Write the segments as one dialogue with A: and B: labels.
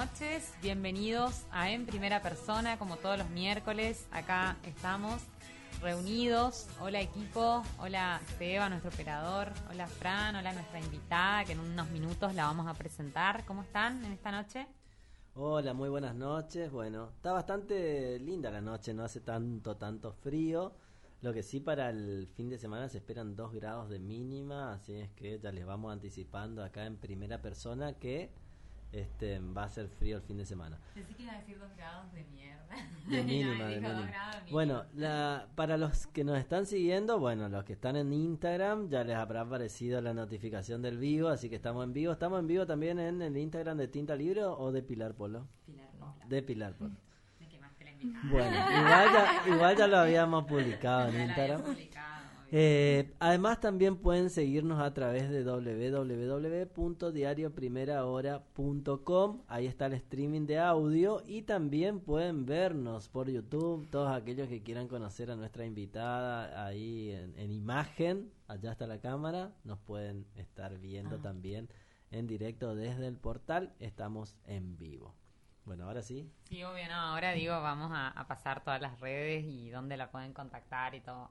A: noches. Bienvenidos a En Primera Persona, como todos los miércoles. Acá estamos reunidos. Hola equipo, hola Seba, nuestro operador, hola Fran, hola nuestra invitada, que en unos minutos la vamos a presentar. ¿Cómo están en esta noche?
B: Hola, muy buenas noches. Bueno, está bastante linda la noche, no hace tanto, tanto frío. Lo que sí para el fin de semana se esperan 2 grados de mínima, así es que ya les vamos anticipando acá en primera persona que este va a ser frío el fin de semana.
A: Pensé que iba a decir 2 grados de mierda.
B: De mínima, de mínima. Bueno, la, para los que nos están siguiendo, bueno, los que están en Instagram, ya les habrá aparecido la notificación del vivo, así que estamos en vivo. Estamos en vivo también en el Instagram de Tinta Libre o de Pilar Polo.
A: Pilar Polo.
B: De Pilar Polo.
A: De que más la invitada.
B: Bueno, igual ya, igual ya lo habíamos publicado en Instagram.
A: publicado.
B: Eh, además también pueden seguirnos a través de www.diarioprimerahora.com ahí está el streaming de audio y también pueden vernos por YouTube todos aquellos que quieran conocer a nuestra invitada ahí en, en imagen allá está la cámara nos pueden estar viendo
A: Ah.
B: también en directo desde el portal estamos en vivo bueno ahora sí
A: Sí, obvio, no. Ahora digo, vamos a, a pasar todas las redes y dónde la pueden contactar y todo.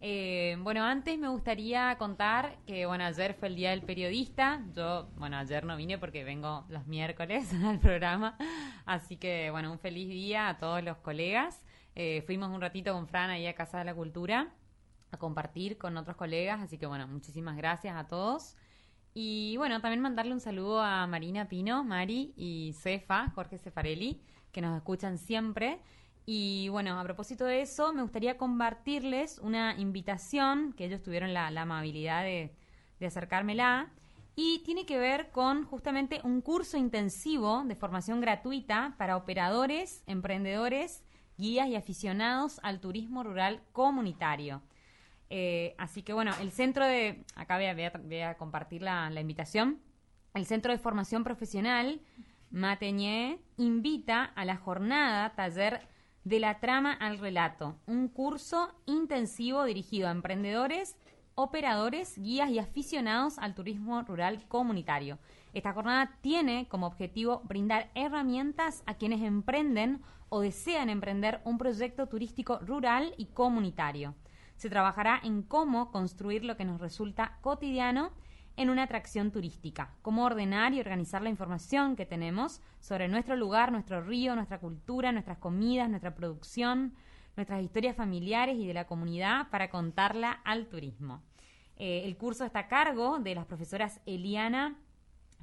A: Eh, bueno, antes me gustaría contar que, bueno, ayer fue el Día del Periodista. Yo, bueno, ayer no vine porque vengo los miércoles al programa. Así que, bueno, un feliz día a todos los colegas. Eh, fuimos un ratito con Fran ahí a Casa de la Cultura a compartir con otros colegas. Así que, bueno, muchísimas gracias a todos. Y bueno, también mandarle un saludo a Marina Pino, Mari y Cefa, Jorge Cefarelli, que nos escuchan siempre. Y bueno, a propósito de eso, me gustaría compartirles una invitación que ellos tuvieron la, amabilidad de, acercármela. Y tiene que ver con justamente un curso intensivo de formación gratuita para operadores, emprendedores, guías y aficionados al turismo rural comunitario. Eh, así que bueno, el centro de, acá voy a, voy a- voy a compartir la, la invitación, el centro de formación profesional Mateñé invita a la jornada taller de la trama al relato, un curso intensivo dirigido a emprendedores, operadores, guías y aficionados al turismo rural comunitario. Esta jornada tiene como objetivo brindar herramientas a quienes emprenden o desean emprender un proyecto turístico rural y comunitario. Se trabajará en cómo construir lo que nos resulta cotidiano en una atracción turística, cómo ordenar y organizar la información que tenemos sobre nuestro lugar, nuestro río, nuestra cultura, nuestras comidas, nuestra producción, nuestras historias familiares y de la comunidad para contarla al turismo. Eh, el curso está a cargo de las profesoras Eliana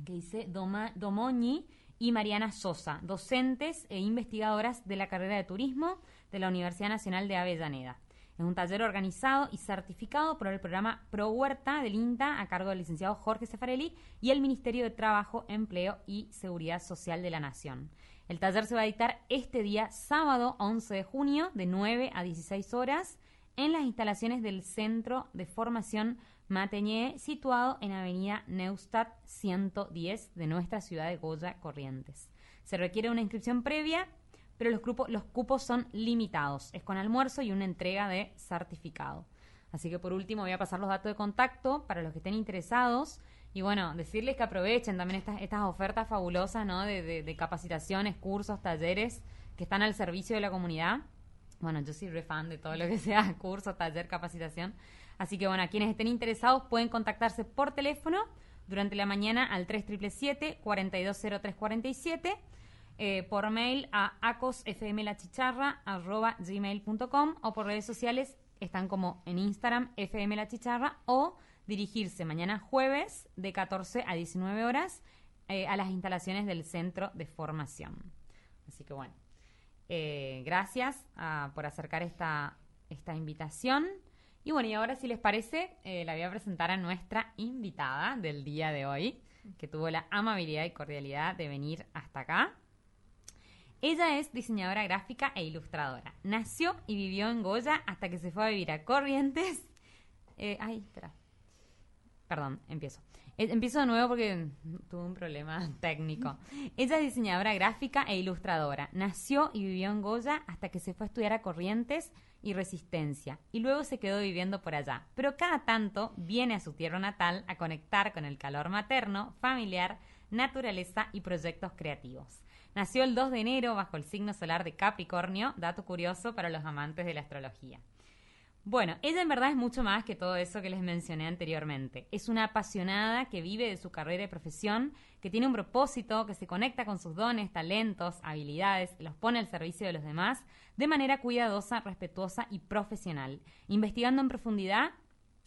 A: que dice Domoñi y Mariana Sosa, docentes e investigadoras de la carrera de turismo de la Universidad Nacional de Avellaneda. Es un taller organizado y certificado por el programa Pro Huerta del INTA a cargo del licenciado Jorge Cefarelli y el Ministerio de Trabajo, Empleo y Seguridad Social de la Nación. El taller se va a dictar este día, sábado 11 de junio, de 9 a 16 horas, en las instalaciones del Centro de Formación Mateñé, situado en Avenida Neustadt 110 de nuestra ciudad de Goya, Corrientes. Se requiere una inscripción previa, pero los, grupos, los cupos son limitados. Es con almuerzo y una entrega de certificado. Así que por último voy a pasar los datos de contacto para los que estén interesados. Y bueno, decirles que aprovechen también estas, estas ofertas fabulosas ¿no? de, capacitaciones, cursos, talleres que están al servicio de la comunidad. Bueno, yo soy re fan de todo lo que sea curso, taller, capacitación. Así que bueno, a quienes estén interesados pueden contactarse por teléfono durante la mañana al 320347, eh, por mail a acosfmlachicharra.gmail.com o por redes sociales están como en Instagram fmlachicharra o dirigirse mañana jueves de 14 a 19 horas eh, a las instalaciones del centro de formación. Así que bueno, eh, gracias ah, por acercar esta, esta invitación. Y bueno, y ahora si les parece, la voy a presentar a nuestra invitada del día de hoy, que tuvo la amabilidad y cordialidad de venir hasta acá. Ella es diseñadora gráfica e ilustradora. Nació y vivió en Goya hasta que se fue a vivir a Corrientes. Eh, ay, espera. Perdón, empiezo. Eh, Empiezo de nuevo porque tuve un problema técnico. Ella es diseñadora gráfica e ilustradora. Nació y vivió en Goya hasta que se fue a estudiar a Corrientes y Resistencia, y luego se quedó viviendo por allá. Pero cada tanto viene a su tierra natal a conectar con el calor materno, familiar, naturaleza y proyectos creativos. Nació el 2 de enero bajo el signo solar de Capricornio, dato curioso para los amantes de la astrología. Bueno, ella en verdad es mucho más que todo eso que les mencioné anteriormente. Es una apasionada que vive de su carrera y profesión, que tiene un propósito, que se conecta con sus dones, talentos, habilidades, los pone al servicio de los demás de manera cuidadosa, respetuosa y profesional, investigando en profundidad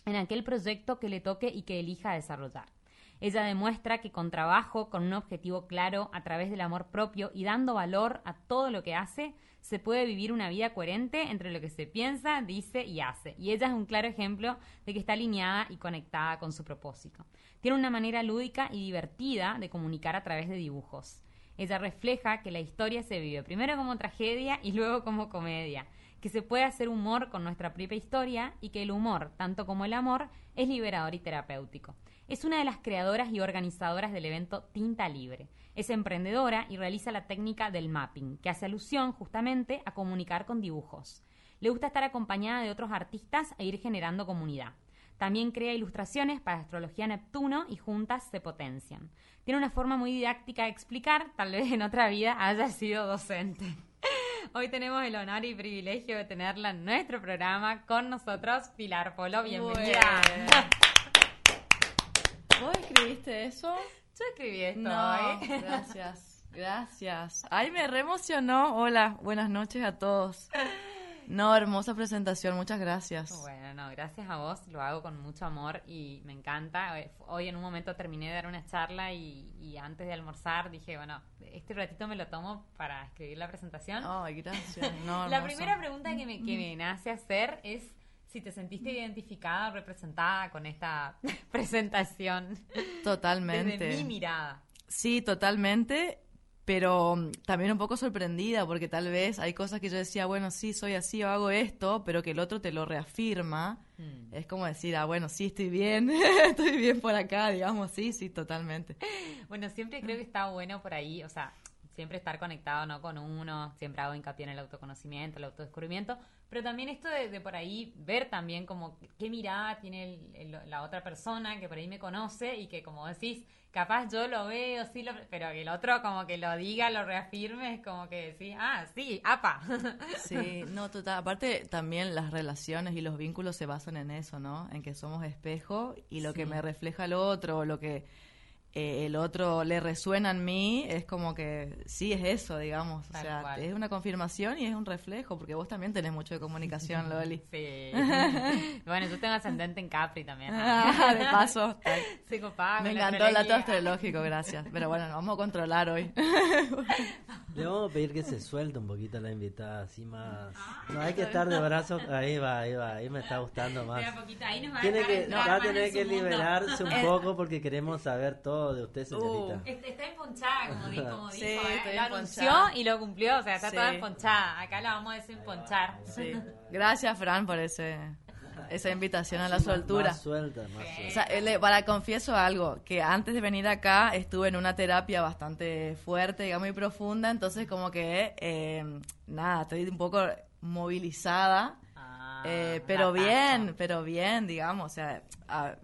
A: en aquel proyecto que le toque y que elija desarrollar. Ella demuestra que con trabajo, con un objetivo claro, a través del amor propio y dando valor a todo lo que hace, se puede vivir una vida coherente entre lo que se piensa, dice y hace. Y ella es un claro ejemplo de que está alineada y conectada con su propósito. Tiene una manera lúdica y divertida de comunicar a través de dibujos. Ella refleja que la historia se vive primero como tragedia y luego como comedia, que se puede hacer humor con nuestra propia historia y que el humor, tanto como el amor, es liberador y terapéutico. Es una de las creadoras y organizadoras del evento Tinta Libre. Es emprendedora y realiza la técnica del mapping, que hace alusión justamente a comunicar con dibujos. Le gusta estar acompañada de otros artistas e ir generando comunidad. También crea ilustraciones para Astrología Neptuno y juntas se potencian. Tiene una forma muy didáctica de explicar, tal vez en otra vida haya sido docente. Hoy tenemos el honor y privilegio de tenerla en nuestro programa con nosotros, Pilar Polo. Bienvenida.
C: ¿Vos escribiste eso?
A: Yo escribí esto
C: No, gracias, gracias. Ay, me reemocionó. Hola, buenas noches a todos. No, hermosa presentación, muchas gracias.
A: Bueno, no, gracias a vos, lo hago con mucho amor y me encanta. Hoy- Hoy en un momento terminé de dar una charla y, y antes de almorzar dije, bueno, este ratito me lo tomo para escribir la presentación.
C: Ay, gracias. No,
A: la primera pregunta que me, que me nace hacer es si te sentiste identificada representada con esta presentación
C: Totalmente.
A: desde mi mirada.
C: Sí, totalmente, pero mm, también un poco sorprendida porque tal vez hay cosas que yo decía, bueno, sí, soy así o hago esto, pero que el otro te lo reafirma.
A: Mm.
C: Es como decir, ah, bueno, sí, estoy bien, estoy bien por acá, digamos, sí, sí, totalmente.
A: Bueno, siempre creo que está bueno por ahí, o sea, siempre estar conectado no con uno, siempre hago hincapié en el autoconocimiento, el autodescubrimiento, pero también esto de, de por ahí ver también como qué mirada tiene el- el- la otra persona que por ahí me conoce y que como decís, capaz yo lo veo, sí, lo, pero que el otro como que lo diga, lo reafirme, es como que decís, ah, sí, apa.
C: Sí, no, total. Aparte, también las relaciones y los vínculos se basan en eso, ¿no? En que somos espejo y lo que me refleja el otro, o lo que eh, el otro le resuena en mí, es como que sí es eso, digamos. O sea,
A: cual.
C: es una confirmación y es un reflejo, porque vos también tenés mucho de comunicación, Loli.
A: Sí. bueno, yo tengo ascendente en Capri también.
C: Ah, de paso. Me encantó el dato astrológico, gracias. Pero bueno, nos vamos a controlar hoy.
B: Le vamos a pedir que se suelte un poquito la invitada, así más... No, hay que estar de brazos... Ahí va, ahí va, ahí me está gustando más.
A: A ahí nos va a
B: Tiene
A: dejar
B: que, va a tener que
A: mundo.
B: liberarse un poco porque queremos saber todo de usted, señorita.
C: Uh.
A: Est- Está emponchada, como, di- como
C: Sí,
A: dijo. ¿eh?
C: estoy
A: Lo anunció
C: emponchada.
A: y lo cumplió, o sea, está
C: Sí.
A: toda emponchada. Acá la vamos a desemponchar.
C: Sí. Gracias, Fran, por ese, esa invitación a la soltura.
B: Más suelta, más
C: O
B: suelta.
C: sea, eh, le- para confieso algo, que antes de venir acá estuve en una terapia bastante fuerte, digamos, y profunda, entonces como que, eh, nada, estoy un poco movilizada,
A: Ah,
C: eh, pero bien, pero bien, digamos, o sea, a-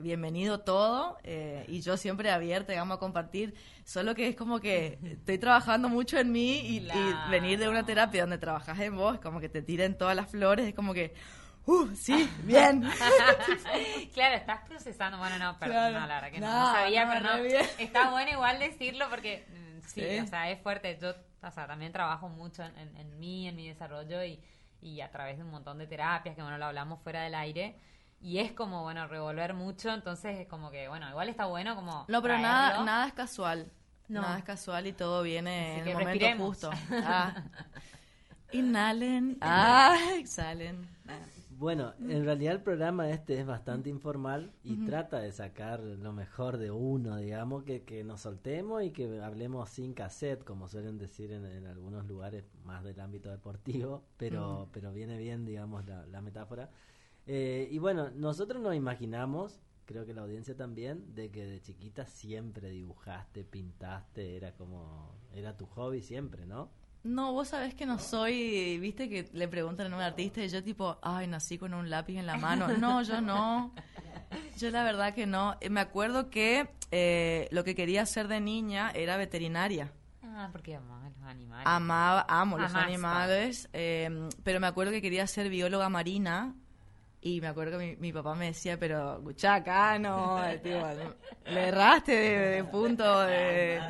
C: bienvenido todo, eh, y yo siempre abierta, digamos, a compartir, solo que es como que estoy trabajando mucho en mí y, y venir de una terapia donde trabajas en vos, como que te tiren todas las flores, es como que, uh, sí, bien.
A: claro, estás procesando. Bueno, no, perdón,
C: Claro.
A: no, la verdad que no,
C: No,
A: no sabía,
C: no,
A: pero no.
C: bien.
A: Está bueno igual decirlo porque mm, sí,
C: Sí.
A: o sea, es fuerte. Yo, o sea, también trabajo mucho en, en- en mí, en mi desarrollo y, y a través de un montón de terapias que, bueno, lo hablamos fuera del aire. Y es como, bueno, revolver mucho, entonces es como que, bueno, igual está bueno como...
C: No, pero nada,
A: traerlo.
C: nada es casual.
A: No.
C: Nada es casual y todo viene
A: Así
C: en
A: que
C: el momento
A: respiremos.
C: justo. Ah. Inhalen. Ah, exhalen. Ah.
B: Bueno, en realidad el programa este es bastante informal y trata de sacar lo mejor de uno, digamos, que, que nos soltemos y que hablemos sin cassette, como suelen decir en, en algunos lugares más del ámbito deportivo, pero, pero viene bien, digamos, la, la metáfora. Eh, y bueno, nosotros nos imaginamos, creo que la audiencia también, de que de chiquita siempre dibujaste, pintaste, era como, era tu hobby siempre, ¿no?
C: No, vos sabés que no soy, viste que le preguntan a un artista y yo tipo, ay, nací con un lápiz en la mano. No, yo no. Yo la verdad que no. Eh, Me acuerdo que eh, lo que quería hacer de niña era veterinaria.
A: Ah, porque amaba los animales.
C: Amaba, amo los animales, eh, pero me acuerdo que quería ser bióloga marina y me acuerdo que mi, mi papá me decía, pero escuchá acá, no, eh, le erraste de, de punto de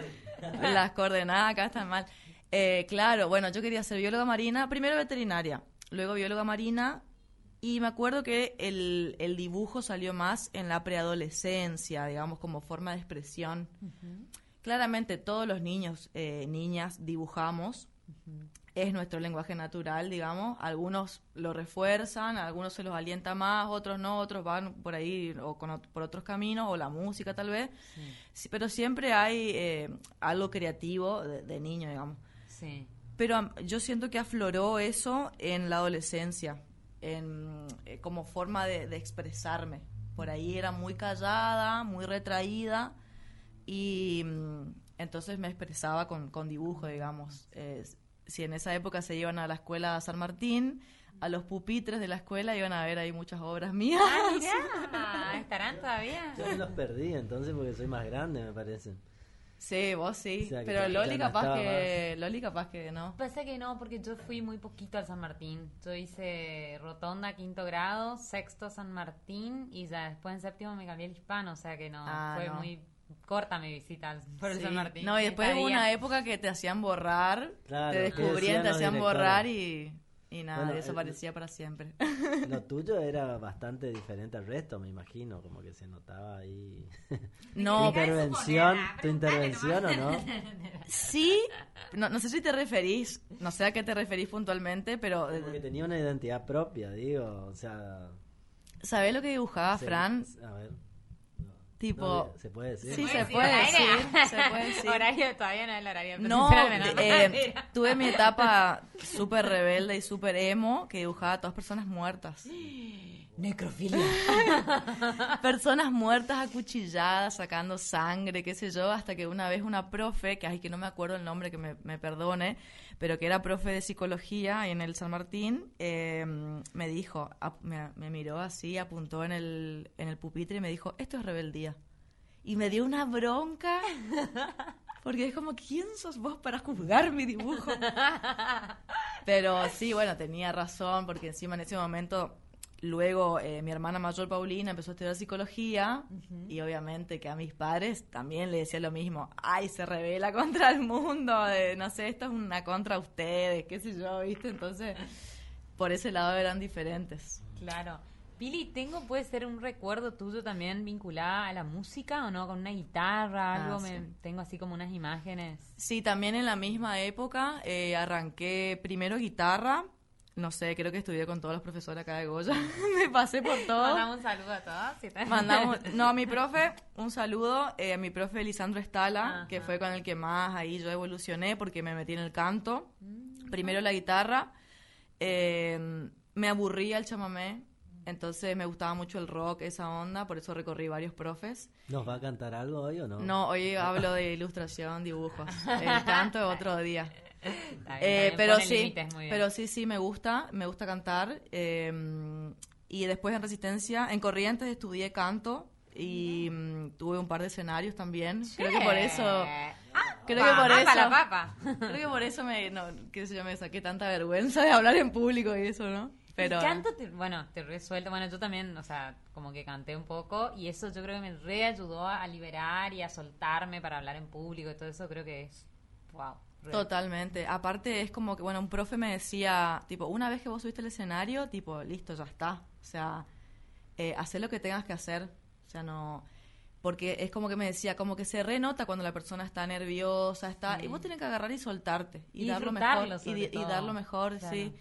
C: las coordenadas, acá están mal. Eh, claro, bueno, yo quería ser bióloga marina, primero veterinaria, luego bióloga marina y me acuerdo que el, el dibujo salió más en la preadolescencia, digamos, como forma de expresión. Claramente todos los niños, eh, niñas, dibujamos. Es nuestro lenguaje natural, digamos. Algunos lo refuerzan, algunos se los alienta más, otros no, otros van por ahí o con por otros caminos, o la música tal vez. Sí, pero siempre hay eh, algo creativo de, de niño, digamos.
A: Sí.
C: Pero yo siento que afloró eso en la adolescencia, en, eh, como forma de, de expresarme. Por ahí era muy callada, muy retraída y mm, entonces me expresaba con, con dibujo, digamos. Eh, si en esa época se iban a la escuela San Martín, a los pupitres de la escuela iban a ver ahí muchas obras mías.
A: Ah, mirá, ¿estarán todavía?
B: Yo los perdí entonces porque soy más grande, me parece.
C: Sí, vos sí,
B: O sea, que
C: pero Loli
B: no
C: capaz que Loli capaz que no.
A: Pasa que no, porque yo fui muy poquito al San Martín. Yo hice rotonda, quinto grado, sexto San Martín y ya después en séptimo me cambié al hispano, o sea que no,
C: Ah,
A: fue
C: no.
A: muy corta mi visita al- por el
C: Sí.
A: San Martín.
C: No, y después hubo una época que te hacían borrar,
B: Claro,
C: te
B: ¿qué
C: descubrían, te hacían
B: directores?
C: borrar y, y nada,
B: Bueno, el-
C: desaparecía para siempre.
B: Lo tuyo era bastante diferente al resto, me imagino, como que se notaba ahí. ¿Tu
C: No,
B: intervención, tu intervención o no?
C: sí, no, no sé si te referís, no sé a qué te referís puntualmente, pero
B: Porque tenía una identidad propia, digo, o sea...
C: ¿sabés lo que dibujaba Fran?
B: A ver.
C: Tipo,
B: no, ¿Se puede decir?
C: Sí,
A: ¿Puede
C: se puede decir, se puede decir.
A: Horario todavía no es el horario. pero
C: No, eh, tuve mi etapa súper rebelde y súper emo que dibujaba a todas personas muertas.
A: Necrofilia.
C: Personas muertas acuchilladas, sacando sangre, qué sé yo, hasta que una vez una profe, que ay que no me acuerdo el nombre, que me, me perdone, pero que era profe de psicología en el San Martín, eh, me dijo, me, me miró así, apuntó en el, en el pupitre y me dijo, esto es rebeldía. Y me dio una bronca, porque es como, ¿quién sos vos para juzgar mi dibujo? Pero sí, bueno, tenía razón, porque encima en ese momento, luego eh, mi hermana mayor Paulina empezó a estudiar psicología y obviamente que a mis padres también le decía lo mismo, ay, se revela contra el mundo, de, no sé, esto es una contra ustedes, qué sé yo, ¿viste? Entonces, por ese lado eran diferentes.
A: Claro. Pili, tengo, puede ser un recuerdo tuyo también vinculada a la música o no, con una guitarra,
C: Ah,
A: algo,
C: sí.
A: me, tengo así como unas imágenes.
C: Sí, también en la misma época eh, arranqué primero guitarra, no sé, creo que estudié con todos los profesores acá de Goya, me pasé por todo.
A: Mandamos un saludo a todos. si te-
C: Mandamos, no, a mi profe, un saludo, eh, a mi profe Lisandro Estala,
A: Ajá.
C: que fue con el que más ahí yo evolucioné porque me metí en el canto.
A: Mm.
C: Primero la guitarra, eh, me aburría el chamamé, entonces me gustaba mucho el rock, esa onda, por eso recorrí varios profes.
B: ¿Nos va a cantar algo hoy o no?
C: No, hoy hablo de ilustración, dibujos, el canto otro día.
A: Está bien,
C: Eh, pero sí,
A: bien.
C: pero sí, sí, me gusta, me gusta cantar. eh, y después en Resistencia, en Corrientes estudié canto y mm, tuve un par de escenarios también. Creo que por eso,
A: Ah,
C: creo que por eso,
A: la papa.
C: creo que por eso me, no, qué sé yo, me saqué tanta vergüenza de hablar en público y eso, ¿no? Pero
A: El canto, te- bueno, te resuelto. Bueno, yo también, o sea, como que canté un poco y eso yo creo que me reayudó a liberar y a soltarme para hablar en público y todo eso creo que es, wow.
C: Totalmente. Aparte es como que, bueno, un profe me decía, tipo, una vez que vos subiste al escenario, tipo, listo, ya está. O sea, eh, hacer lo que tengas que hacer. O sea, no... Porque es como que me decía, como que se renota cuando la persona está nerviosa, está... Y vos tenés que agarrar y soltarte. Y,
A: Y
C: dar lo mejor. Y, y dar lo mejor,
A: Claro.
C: sí.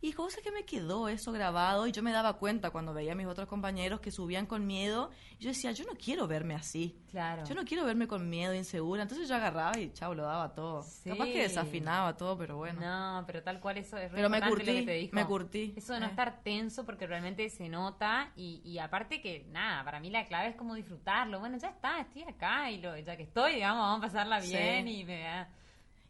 C: Y cosa que me quedó eso grabado y yo me daba cuenta cuando veía a mis otros compañeros que subían con miedo. Y yo decía, yo no quiero verme así.
A: Claro.
C: Yo no quiero verme con miedo, insegura. Entonces yo agarraba y chao, lo daba todo.
A: Sí.
C: Capaz que desafinaba todo, pero bueno.
A: No, pero tal cual eso es
C: Pero me
A: importante lo
C: curtí,
A: que te dijo.
C: me curtí.
A: Eso de no
C: Eh.
A: estar tenso porque realmente se nota y, y aparte que nada, para mí la clave es como disfrutarlo. Bueno, ya está, estoy acá y lo, ya que estoy, digamos, vamos a pasarla
C: Sí.
A: bien y me.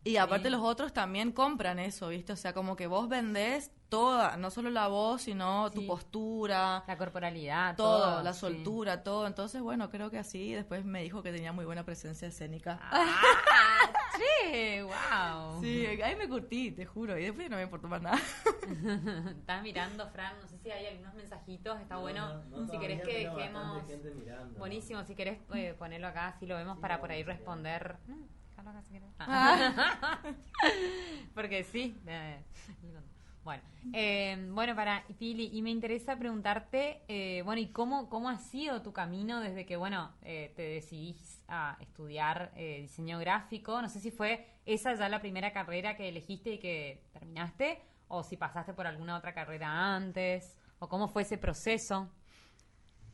C: Y aparte
A: Sí.
C: los otros también compran eso, ¿viste? O sea, como que vos vendés toda, no solo la voz, sino tu
A: Sí.
C: postura,
A: La corporalidad,
C: todo,
A: todo,
C: la
A: sí.
C: soltura, todo. Entonces, bueno, creo que así. Después me dijo que tenía muy buena presencia escénica.
A: Ah, ¡Che! ¡Wow!
C: Sí, ahí me curtí, te juro, y después no me importó más nada.
A: Estás mirando, Fran, no sé si hay algunos mensajitos, está bueno.
B: No, no,
A: si querés que dejemos...
B: mirando.
A: Buenísimo, si querés eh, ponerlo acá, así lo vemos
B: Sí,
A: para por ahí responder. Mm.
C: Ah.
A: Porque sí. eh, bueno, eh, bueno, para Pili, y me interesa preguntarte, eh, bueno, ¿y cómo, cómo ha sido tu camino desde que, bueno, eh, te decidís a estudiar eh, diseño gráfico? No sé si fue esa ya la primera carrera que elegiste y que terminaste, o si pasaste por alguna otra carrera antes, o cómo fue ese proceso.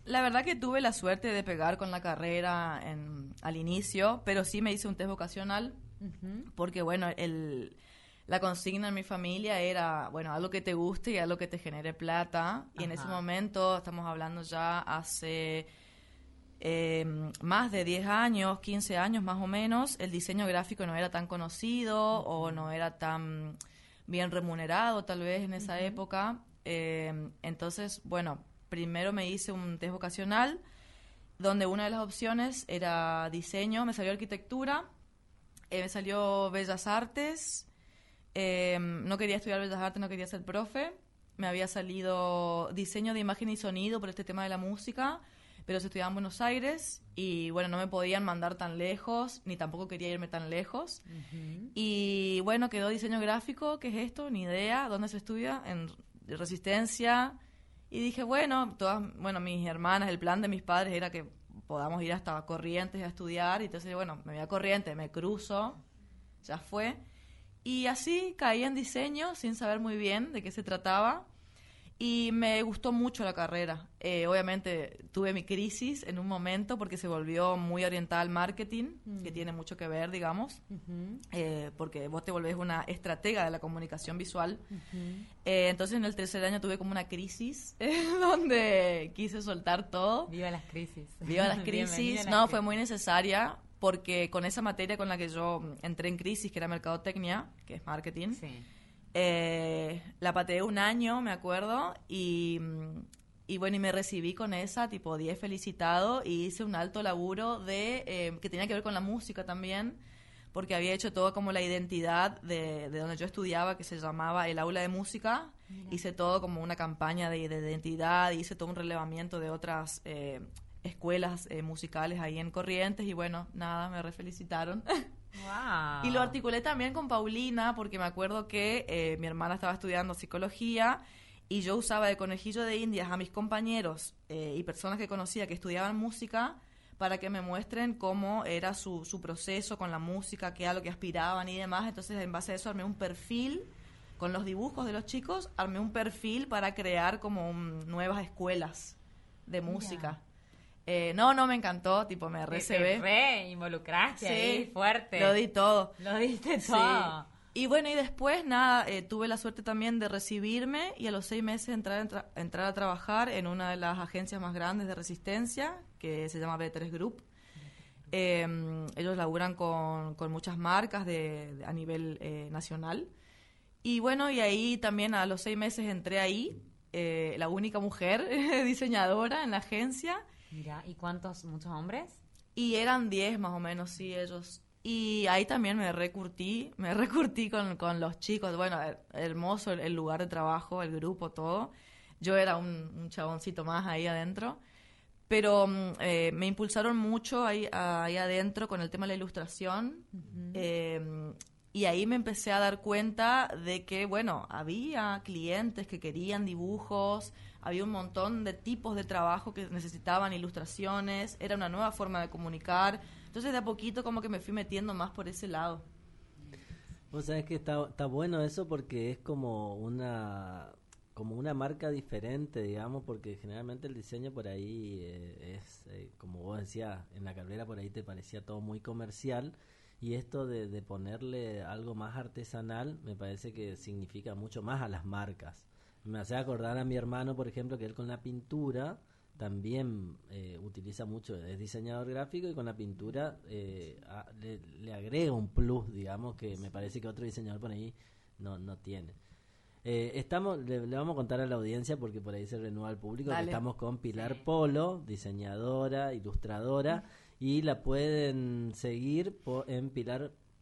C: La verdad que tuve la suerte de pegar con la carrera en, al inicio, pero sí me hice un test vocacional porque, bueno, el, la consigna en mi familia era, bueno, algo que te guste y algo que te genere plata. Y en ese momento, estamos hablando ya hace eh, más de 10 años, 15 años más o menos, el diseño gráfico no era tan conocido o no era tan bien remunerado tal vez en esa época. Eh, entonces, bueno, primero me hice un test vocacional donde una de las opciones era diseño, me salió arquitectura, eh, me salió bellas artes, eh, no quería estudiar bellas artes, no quería ser profe, me había salido diseño de imagen y sonido por este tema de la música, pero se estudiaba en Buenos Aires y bueno, no me podían mandar tan lejos, ni tampoco quería irme tan lejos. Y bueno, quedó diseño gráfico, ¿qué es esto? Ni idea, ¿dónde se estudia? En Resistencia. Y dije, bueno, todas, bueno, mis hermanas, el plan de mis padres era que podamos ir hasta Corrientes a estudiar. Y entonces, bueno, me voy a Corrientes, me cruzo, ya fue. Y así caí en diseño sin saber muy bien de qué se trataba. Y me gustó mucho la carrera. Eh, obviamente tuve mi crisis en un momento porque se volvió muy orientada al marketing, que tiene mucho que ver, digamos,
A: Ujú.
C: eh, porque vos te volvés una estratega de la comunicación visual.
A: Ujú.
C: Eh, entonces en el tercer año tuve como una crisis eh, donde quise soltar todo.
A: Viva las crisis.
C: Viva las
A: Bienvenida
C: crisis.
A: a las
C: No, fue
A: crisis.
C: muy necesaria porque con esa materia con la que yo entré en crisis, que era mercadotecnia, que es marketing,
A: Sí.
C: eh, la pateé un año, me acuerdo, y, mm, y bueno, y me recibí con esa, tipo 10 felicitado, y hice un alto laburo de eh, que tenía que ver con la música también, porque había hecho todo como la identidad de, de donde yo estudiaba, que se llamaba el aula de música. Hice todo como una campaña de, de identidad, hice todo un relevamiento de otras eh, escuelas eh, musicales ahí en Corrientes, y bueno, nada, me refelicitaron.
A: Wow.
C: Y lo articulé también con Paulina, porque me acuerdo que eh, mi hermana estaba estudiando psicología y yo usaba de conejillo de indias a mis compañeros eh, y personas que conocía que estudiaban música para que me muestren cómo era su, su proceso con la música, qué era lo que aspiraban y demás. Entonces, en base a eso, armé un perfil con los dibujos de los chicos, armé un perfil para crear como un- nuevas escuelas de música. Eh, no, no, me encantó, tipo, me
A: Te- te
C: recebé.
A: re involucraste ahí, fuerte.
C: Lo di todo.
A: Lo diste
C: Sí.
A: todo.
C: Y bueno, y después, nada, eh, tuve la suerte también de recibirme y a los seis meses entrar, entra- entrar a trabajar en una de las agencias más grandes de resistencia, que se llama B3 Group. Eh, ellos laburan con, con muchas marcas de, de- a nivel eh, nacional. Y bueno, y ahí también a los seis meses entré ahí, la única mujer diseñadora en la agencia.
A: Mira, ¿y cuántos, muchos hombres?
C: Y eran 10 más o menos, sí, ellos. Y ahí también me recurtí, me recurtí con, con los chicos. Bueno, her- hermoso el, el lugar de trabajo, el grupo, todo. Yo era un, un chaboncito más ahí adentro. Pero mm, eh, me impulsaron mucho ahí, ahí adentro con el tema de la ilustración. Eh, y ahí me empecé a dar cuenta de que, bueno, había clientes que querían dibujos, había un montón de tipos de trabajo que necesitaban ilustraciones, era una nueva forma de comunicar. Entonces de a poquito como que me fui metiendo más por ese lado.
B: Vos sabés que está, está bueno eso porque es como una como una marca diferente, digamos, porque generalmente el diseño por ahí eh, es, eh, como vos decías, en la carrera por ahí te parecía todo muy comercial y esto de, de ponerle algo más artesanal me parece que significa mucho más a las marcas. Me hace acordar a mi hermano, por ejemplo, que él con la pintura también eh, utiliza mucho, es diseñador gráfico y con la pintura eh, a- le, le agrega un plus, digamos, que me parece que otro diseñador por ahí no, no tiene. Eh, estamos, le, le vamos a contar a la audiencia porque por ahí se renueva al público que estamos con Pilar
A: Sí.
B: Polo, diseñadora, ilustradora, y la pueden seguir po- en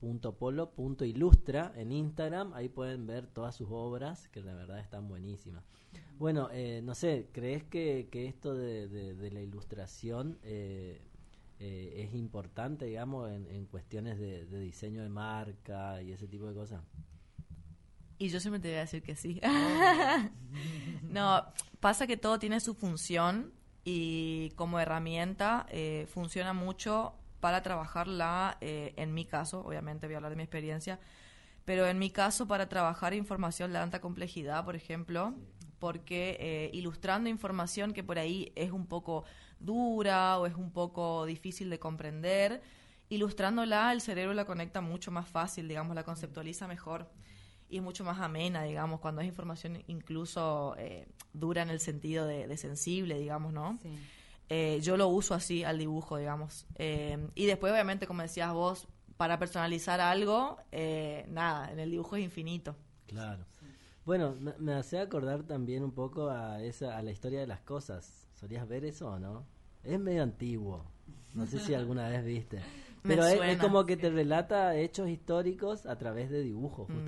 B: j.polo.ilustra en Instagram. Ahí pueden ver todas sus obras, que la verdad están buenísimas. Bueno, eh, no sé, ¿crees que, que esto de, de, la ilustración eh, eh, es importante, digamos, en, en cuestiones de, de, diseño de marca y ese tipo de cosas?
C: Y yo siempre te voy a decir que sí. no, pasa que todo tiene su función y como herramienta funciona mucho para trabajarla, eh, en mi caso, obviamente voy a hablar de mi experiencia, pero en mi caso para trabajar información de alta complejidad, por ejemplo, porque eh, ilustrando información que por ahí es un poco dura o es un poco difícil de comprender, ilustrándola el cerebro la conecta mucho más fácil, digamos, la conceptualiza mejor y es mucho más amena, digamos, cuando es información incluso eh, dura en el sentido de, de sensible, digamos, ¿no? Sí. Eh, yo lo uso así al dibujo, digamos. Eh, y después, obviamente, como decías vos, para personalizar algo, eh, nada, en el dibujo es infinito.
B: Claro. Bueno, me, hace acordar también un poco a esa a la historia de las cosas. ¿Solías ver eso o no? Es medio antiguo. No sé si alguna vez viste. Pero es, como que te relata hechos históricos a través de dibujos, mm.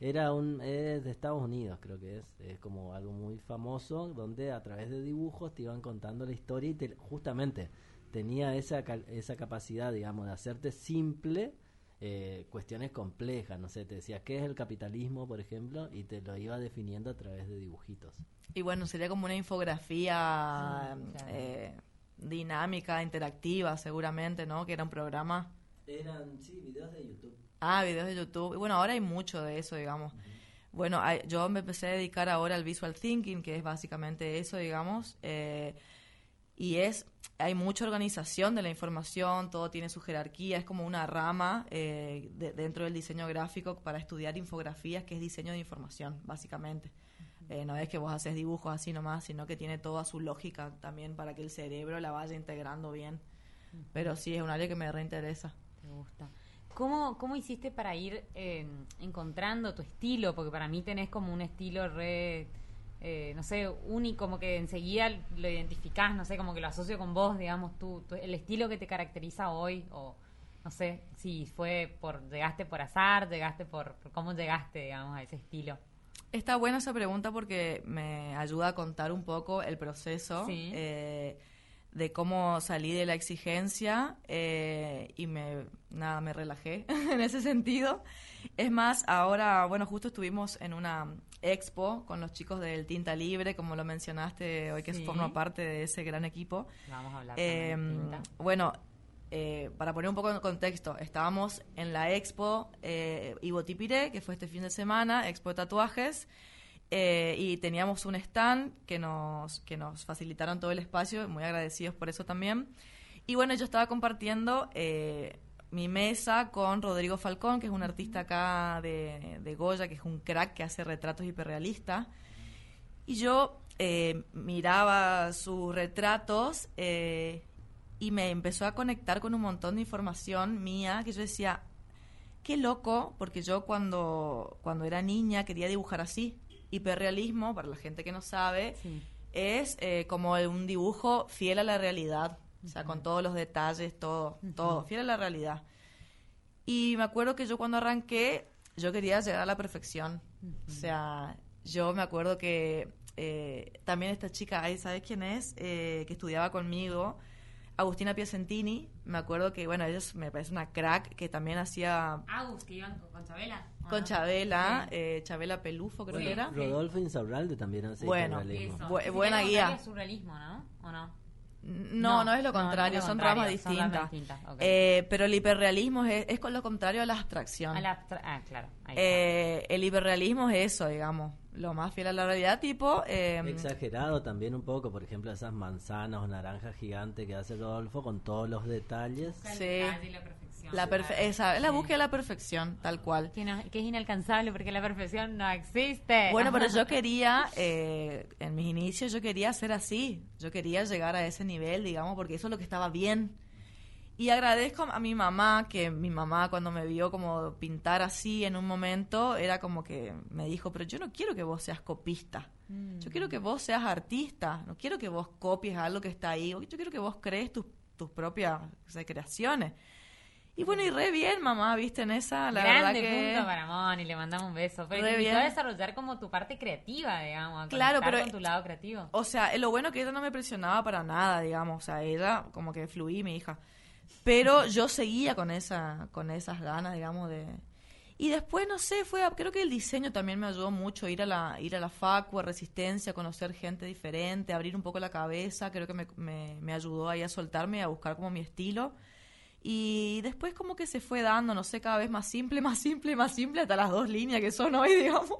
B: Era un, es de Estados Unidos, creo que es, es como algo muy famoso, donde a través de dibujos te iban contando la historia y te, justamente tenía esa, esa capacidad, digamos, de hacerte simple eh, cuestiones complejas. No sé, te decía, ¿qué es el capitalismo, por ejemplo? Y te lo iba definiendo a través de dibujitos.
C: Y bueno, sería como una infografía eh, dinámica, interactiva, seguramente, ¿no? Que era un programa.
B: Eran, sí, videos de YouTube.
C: Ah, videos de YouTube. Bueno, ahora hay mucho de eso, digamos. Bueno, yo me empecé a dedicar ahora al visual thinking, que es básicamente eso, digamos. Eh, y es, hay mucha organización de la información, todo tiene su jerarquía, es como una rama eh, dentro del diseño gráfico para estudiar infografías, que es diseño de información, básicamente. Eh, no es que vos haces dibujos así nomás, sino que tiene toda su lógica también para que el cerebro la vaya integrando bien. Pero sí, es un área que me reinteresa.
A: Me gusta. ¿Cómo, ¿Cómo hiciste para ir eh, encontrando tu estilo? Porque para mí tenés como un estilo re, eh, no sé, único, como que enseguida lo identificás, no sé, como que lo asocio con vos, digamos, tú, el estilo que te caracteriza hoy, o no sé, si fue por, llegaste por azar, llegaste por, cómo llegaste, digamos, a ese estilo.
C: Está buena esa pregunta porque me ayuda a contar un poco el proceso. Sí. Eh, de cómo salí de la exigencia eh, y me nada me relajé en ese sentido. Es más ahora bueno justo estuvimos en una expo con los chicos del Tinta Libre como lo mencionaste hoy que forma parte de ese gran equipo.
A: Vamos a hablar
C: em, bueno eh, para poner un poco en contexto, estábamos en la expo eh, Ivo Tipiré, que fue este fin de semana, expo de tatuajes, eh, y teníamos un stand que nos, que nos facilitaron todo el espacio, muy agradecidos por eso también. Y bueno, yo estaba compartiendo eh, mi mesa con Rodrigo Falcón, que es un artista acá de, de Goya, que es un crack que hace retratos hiperrealistas. Y yo eh, miraba sus retratos y me empezó a conectar con un montón de información mía que yo decía, qué loco, porque yo cuando, cuando era niña quería dibujar así hiperrealismo, para la gente que no sabe, es eh, como un dibujo fiel a la realidad, o sea, con todos los detalles, todo, todo, fiel a la realidad. Y me acuerdo que yo cuando arranqué, yo quería llegar a la perfección. O sea, yo me acuerdo que eh, también esta chica, ¿sabes quién es? Eh, que estudiaba conmigo, Agustina Piacentini, me acuerdo que, bueno, ella me parece una crack que también hacía...
A: Agus, que iban con Chabela.
C: Con Chabela, eh, Chabela Pelufo creo que era.
B: Rodolfo Insaurralde también hace
C: Bueno, buena guía.
A: surrealismo, ¿no? ¿O no?
C: No, no, es lo contrario, son ramas distintas. eh, pero el hiperrealismo es, es, con lo contrario a la abstracción.
A: ah, claro.
C: Eh, el hiperrealismo es eso, digamos, lo más fiel a la realidad, tipo... Eh,
B: Exagerado también un poco, por ejemplo, esas manzanas o naranjas gigantes que hace Rodolfo con todos los detalles.
C: Sí. La esa, es la búsqueda de la perfección, tal cual.
A: Que, es inalcanzable porque la perfección no existe.
C: Bueno, pero yo quería, eh, en mis inicios, yo quería ser así. Yo quería llegar a ese nivel, digamos, porque eso es lo que estaba bien. Y agradezco a mi mamá, que mi mamá cuando me vio como pintar así en un momento, era como que me dijo, pero yo no quiero que vos seas copista. Yo quiero que vos seas artista. No quiero que vos copies algo que está ahí. Yo quiero que vos crees tus, tus propias creaciones. Y bueno, y re bien, mamá, viste, en esa, la
A: Grande
C: verdad que...
A: punto para Moni, le mandamos un beso. Pero
C: Re
A: te a desarrollar como tu parte creativa, digamos. a
C: Claro, pero-
A: con tu lado creativo.
C: O sea, lo bueno que ella no me presionaba para nada, digamos. O sea, ella como que fluí, mi hija. Pero yo seguía con esa, con esas ganas, digamos, de... Y después, no sé, fue, a- creo que el diseño también me ayudó mucho, ir a la, ir a la facu, a Resistencia, conocer gente diferente, abrir un poco la cabeza, creo que me, me, me ayudó ahí a soltarme y a buscar como mi estilo. Y después como que se fue dando, no sé, cada vez más simple, más simple, más simple, hasta las dos líneas que son hoy, digamos.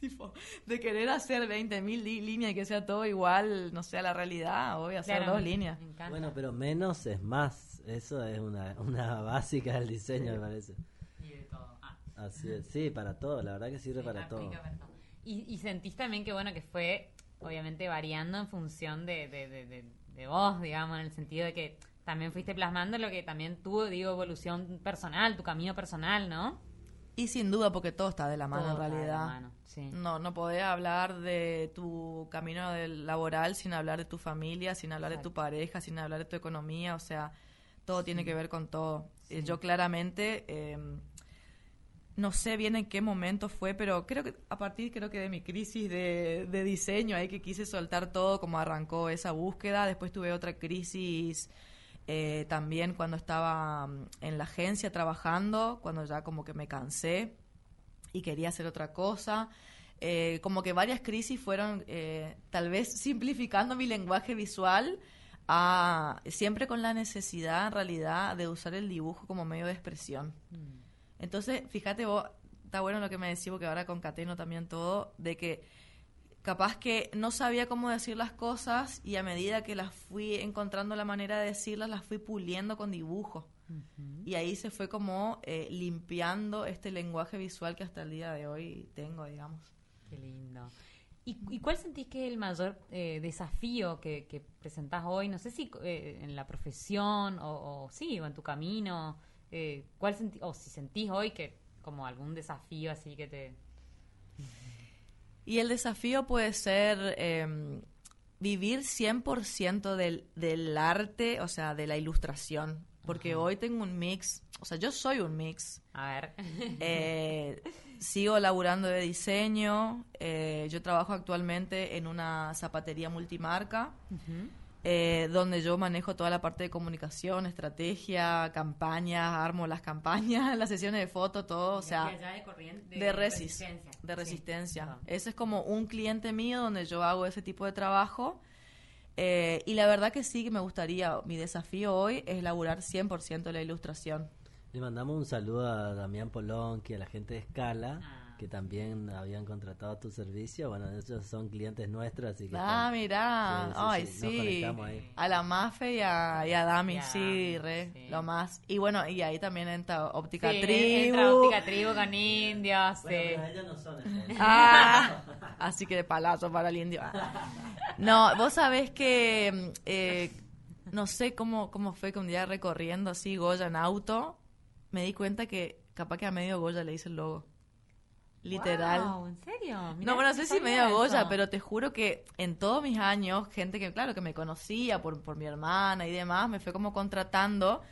C: tipo, de querer hacer 20.000 li- líneas y que sea todo igual, no sé, a la realidad, hoy hacer
A: Claro,
C: dos
A: me-
C: líneas.
A: Me.
B: Bueno, pero menos es más. Eso es una, una básica del diseño, me parece.
A: Y de todo. Ah.
B: Así es. Sí, para todo. La verdad que sirve
A: Sí,
B: para todo.
A: aplica para todo. Y, y sentís también que, bueno, que fue obviamente variando en función de, de, de, de- de vos, digamos, en el sentido de que también fuiste plasmando lo que también tuvo, digo, evolución personal, tu camino personal, ¿no?
C: Y sin duda, porque todo está de la mano
A: Todo
C: en
A: está de la
C: realidad.
A: mano, sí.
C: No, no podés hablar de tu camino laboral sin hablar de tu familia, sin hablar de tu pareja, sin hablar de tu economía, o sea, todo tiene que ver con todo. Eh, yo claramente, eh, no sé bien en qué momento fue, pero creo que a partir creo que de mi crisis de, de diseño, ahí que quise soltar todo, como arrancó esa búsqueda, después tuve otra crisis eh, también cuando estaba mm, en la agencia trabajando, cuando ya como que me cansé y quería hacer otra cosa. Eh, como que varias crisis fueron eh, tal vez simplificando mi lenguaje visual a siempre con la necesidad en realidad de usar el dibujo como medio de expresión.
A: Mm.
C: Entonces, fíjate vos, está bueno lo que me decís, porque ahora concateno también todo, de que capaz que no sabía cómo decir las cosas y a medida que las fui encontrando la manera de decirlas, las fui puliendo con dibujo. Y ahí se fue como eh, limpiando este lenguaje visual que hasta el día de hoy tengo, digamos.
A: Qué lindo. ¿Y, y cuál sentís que es el mayor eh, desafío que, que presentás hoy? No sé si eh, en la profesión o, o sí, o en tu camino. Eh, ¿cuál o si sentís hoy que como algún desafío así que te...
C: Y el desafío puede ser eh, vivir 100% del, del arte, o sea, de la ilustración. Porque hoy tengo un mix, o sea, yo soy un mix.
A: A ver.
C: Eh, sigo laburando de diseño. eh, yo trabajo actualmente en una zapatería multimarca, eh, donde yo manejo toda la parte de comunicación, estrategia, campañas, armo las campañas, las sesiones de fotos, todo. O sea,
A: de, corriente,
C: de, resis, de resistencia. Ese es como un cliente mío donde yo hago ese tipo de trabajo. Eh, y la verdad que sí que me gustaría, mi desafío hoy es laburar 100% la ilustración.
B: Le mandamos un saludo a Damián Polonqui, a la gente de Escala,
A: Ah.
B: Que también habían contratado tu servicio. Bueno, ellos son clientes nuestros, así que...
C: Ah,
B: están-
C: mirá,
B: Sí, sí,
C: ay,
B: sí, nos
C: sí.
B: conectamos ahí.
C: A la Mafe y a, y a Dami,
A: Y a
C: sí, re,
A: sí.
C: lo más. Y bueno, y ahí también entra Óptica
A: Sí,
C: Tribu.
A: entra óptica tribu con indios.
B: Bueno,
A: sí.
B: pero ellos no son.
C: Ah, así que de palazo para el indio. No, vos sabés que, eh, no sé cómo, cómo fue que un día recorriendo así Goya en auto, me di cuenta que capaz que a medio Goya le hice el logo. Literal.
A: Wow, ¿En serio? Mirá,
C: No, bueno, no sé si medio Goya, pero te juro que en todos mis años, gente que, claro, que me conocía por, por mi hermana y demás, me fue como contratando.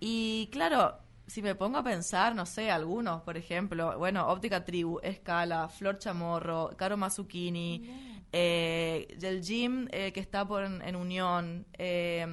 C: Y claro, si me pongo a pensar, no sé, algunos, por ejemplo, bueno, Óptica Tribu, Escala, Flor Chamorro, Caro Mazzuccini, eh, el gym eh, que está por, en, en Unión, eh,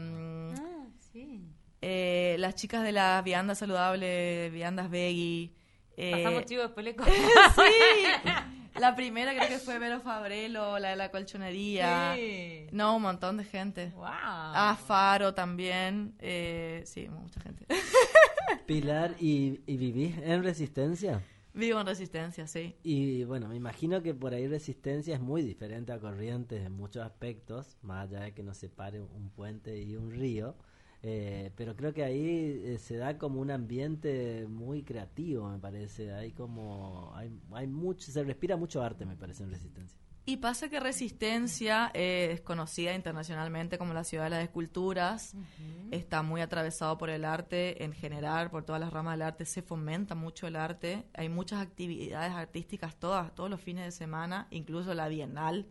A: Ah, sí.
C: eh, las chicas de las viandas saludables, viandas veggie. Eh,
A: Pasamos chivo después le
C: Sí. La primera creo que fue Vero Fabrelo, la de la colchonería.
A: Sí.
C: No, un montón de gente.
A: Wow.
C: Ah, Faro también. Eh, sí, mucha gente.
B: Pilar, ¿y, ¿y vivís en Resistencia?
C: Vivo en Resistencia, sí.
B: Y bueno, me imagino que por ahí Resistencia es muy diferente a Corrientes en muchos aspectos, más allá de que nos separe un puente y un río. Eh, pero creo que ahí eh, se da como un ambiente muy creativo, me parece. Hay como, hay, hay mucho, se respira mucho arte, me parece, en Resistencia.
C: Y pasa que Resistencia eh, es conocida internacionalmente como la ciudad de las esculturas. Está muy atravesado por el arte en general, por todas las ramas del arte. Se fomenta mucho el arte. Hay muchas actividades artísticas todas, todos los fines de semana, incluso la Bienal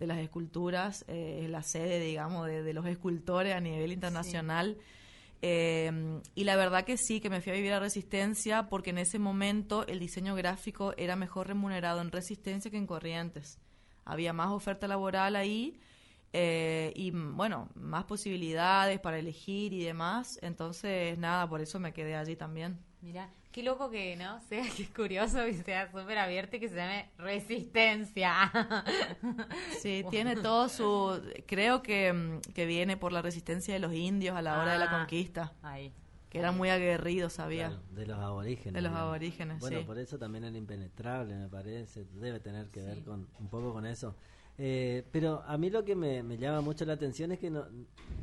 C: de las esculturas, eh, es la sede, digamos, de, de los escultores a nivel internacional. Eh, y la verdad que sí, que me fui a vivir a Resistencia porque en ese momento el diseño gráfico era mejor remunerado en Resistencia que en Corrientes. Había más oferta laboral ahí eh, y, bueno, más posibilidades para elegir y demás. Entonces, nada, por eso me quedé allí también.
A: Mira, qué loco que, ¿no? Sea que es curioso y sea súper abierto y que se llame Resistencia.
C: Sí, tiene todo su... Creo que, mm, que viene por la resistencia de los indios a la hora de la
A: Ah,
C: conquista,
A: Ahí.
C: que eran muy aguerridos, sabía.
B: Claro, de los aborígenes.
C: De los
B: digamos.
C: aborígenes,
B: Bueno,
C: sí.
B: por eso también el impenetrable, me parece. Debe tener que ver con un poco con eso. Eh, pero a mí lo que me, me llama mucho la atención es que no,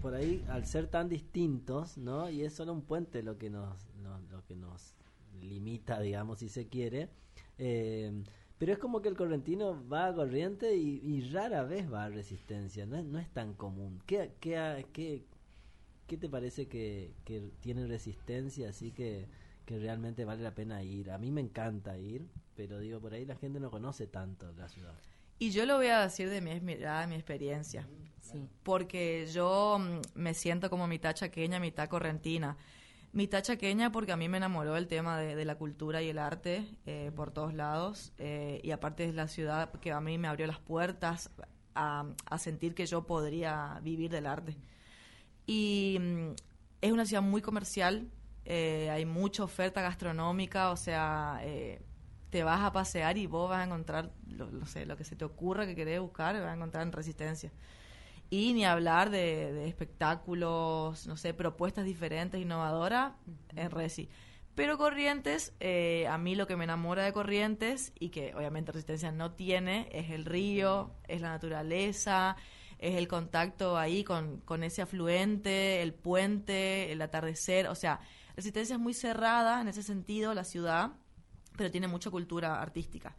B: por ahí, al ser tan distintos, ¿no? Y es solo un puente lo que nos, nos- lo que nos limita, digamos, si se quiere. eh, pero es como que el correntino va a corriente y, y rara vez va a resistencia, no es, no es tan común. ¿Qué, qué, ha- qué, ¿Qué te parece que, que tiene resistencia así que, que realmente vale la pena ir? A mí me encanta ir, pero digo, por ahí la gente no conoce tanto la ciudad.
C: Y yo lo voy a decir de mi mirada, de mi experiencia.
A: Sí.
C: porque yo mm, me siento como mitad chaqueña, mitad correntina. Mitad chaqueña porque a mí me enamoró el tema de, la cultura y el arte eh, por todos lados. eh, y aparte es la ciudad que a mí me abrió las puertas a, sentir que yo podría vivir del arte. Y mm, es una ciudad muy comercial, eh, hay mucha oferta gastronómica, o sea, te vas a pasear y vos vas a encontrar, lo, sé, lo que se te ocurra que querés buscar, vas a encontrar en Resistencia. Y ni hablar de, de espectáculos, no sé, propuestas diferentes, innovadoras en Resi. Pero Corrientes, eh, a mí lo que me enamora de Corrientes y que obviamente Resistencia no tiene es el río, es la naturaleza, es el contacto ahí con, con ese afluente, el puente, el atardecer. O sea, Resistencia es muy cerrada en ese sentido, la ciudad, pero tiene mucha cultura artística.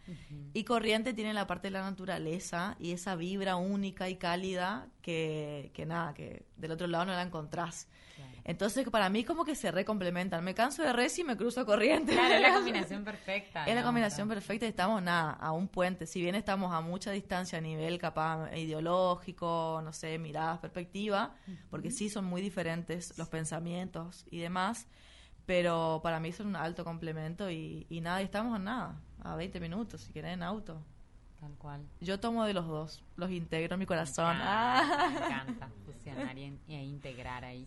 C: Y Corriente tiene la parte de la naturaleza y esa vibra única y cálida que, que nada, que del otro lado no la encontrás.
A: Claro.
C: Entonces, para mí como que se recomplementan. Me canso de Resi y me cruzo a Corriente.
A: Claro, es la combinación perfecta.
C: Es la combinación perfecta y estamos nada, a un puente. Si bien estamos a mucha distancia a nivel capaz ideológico, no sé, miradas, perspectiva, porque sí son muy diferentes los pensamientos y demás, pero para mí son un alto complemento y, y nada, y estamos a nada, a 20 minutos, si quieren en auto.
A: Tal cual.
C: Yo tomo de los dos, los integro en mi
A: Me
C: corazón.
A: encanta,
C: Ah.
A: Me encanta fusionar y, y integrar ahí.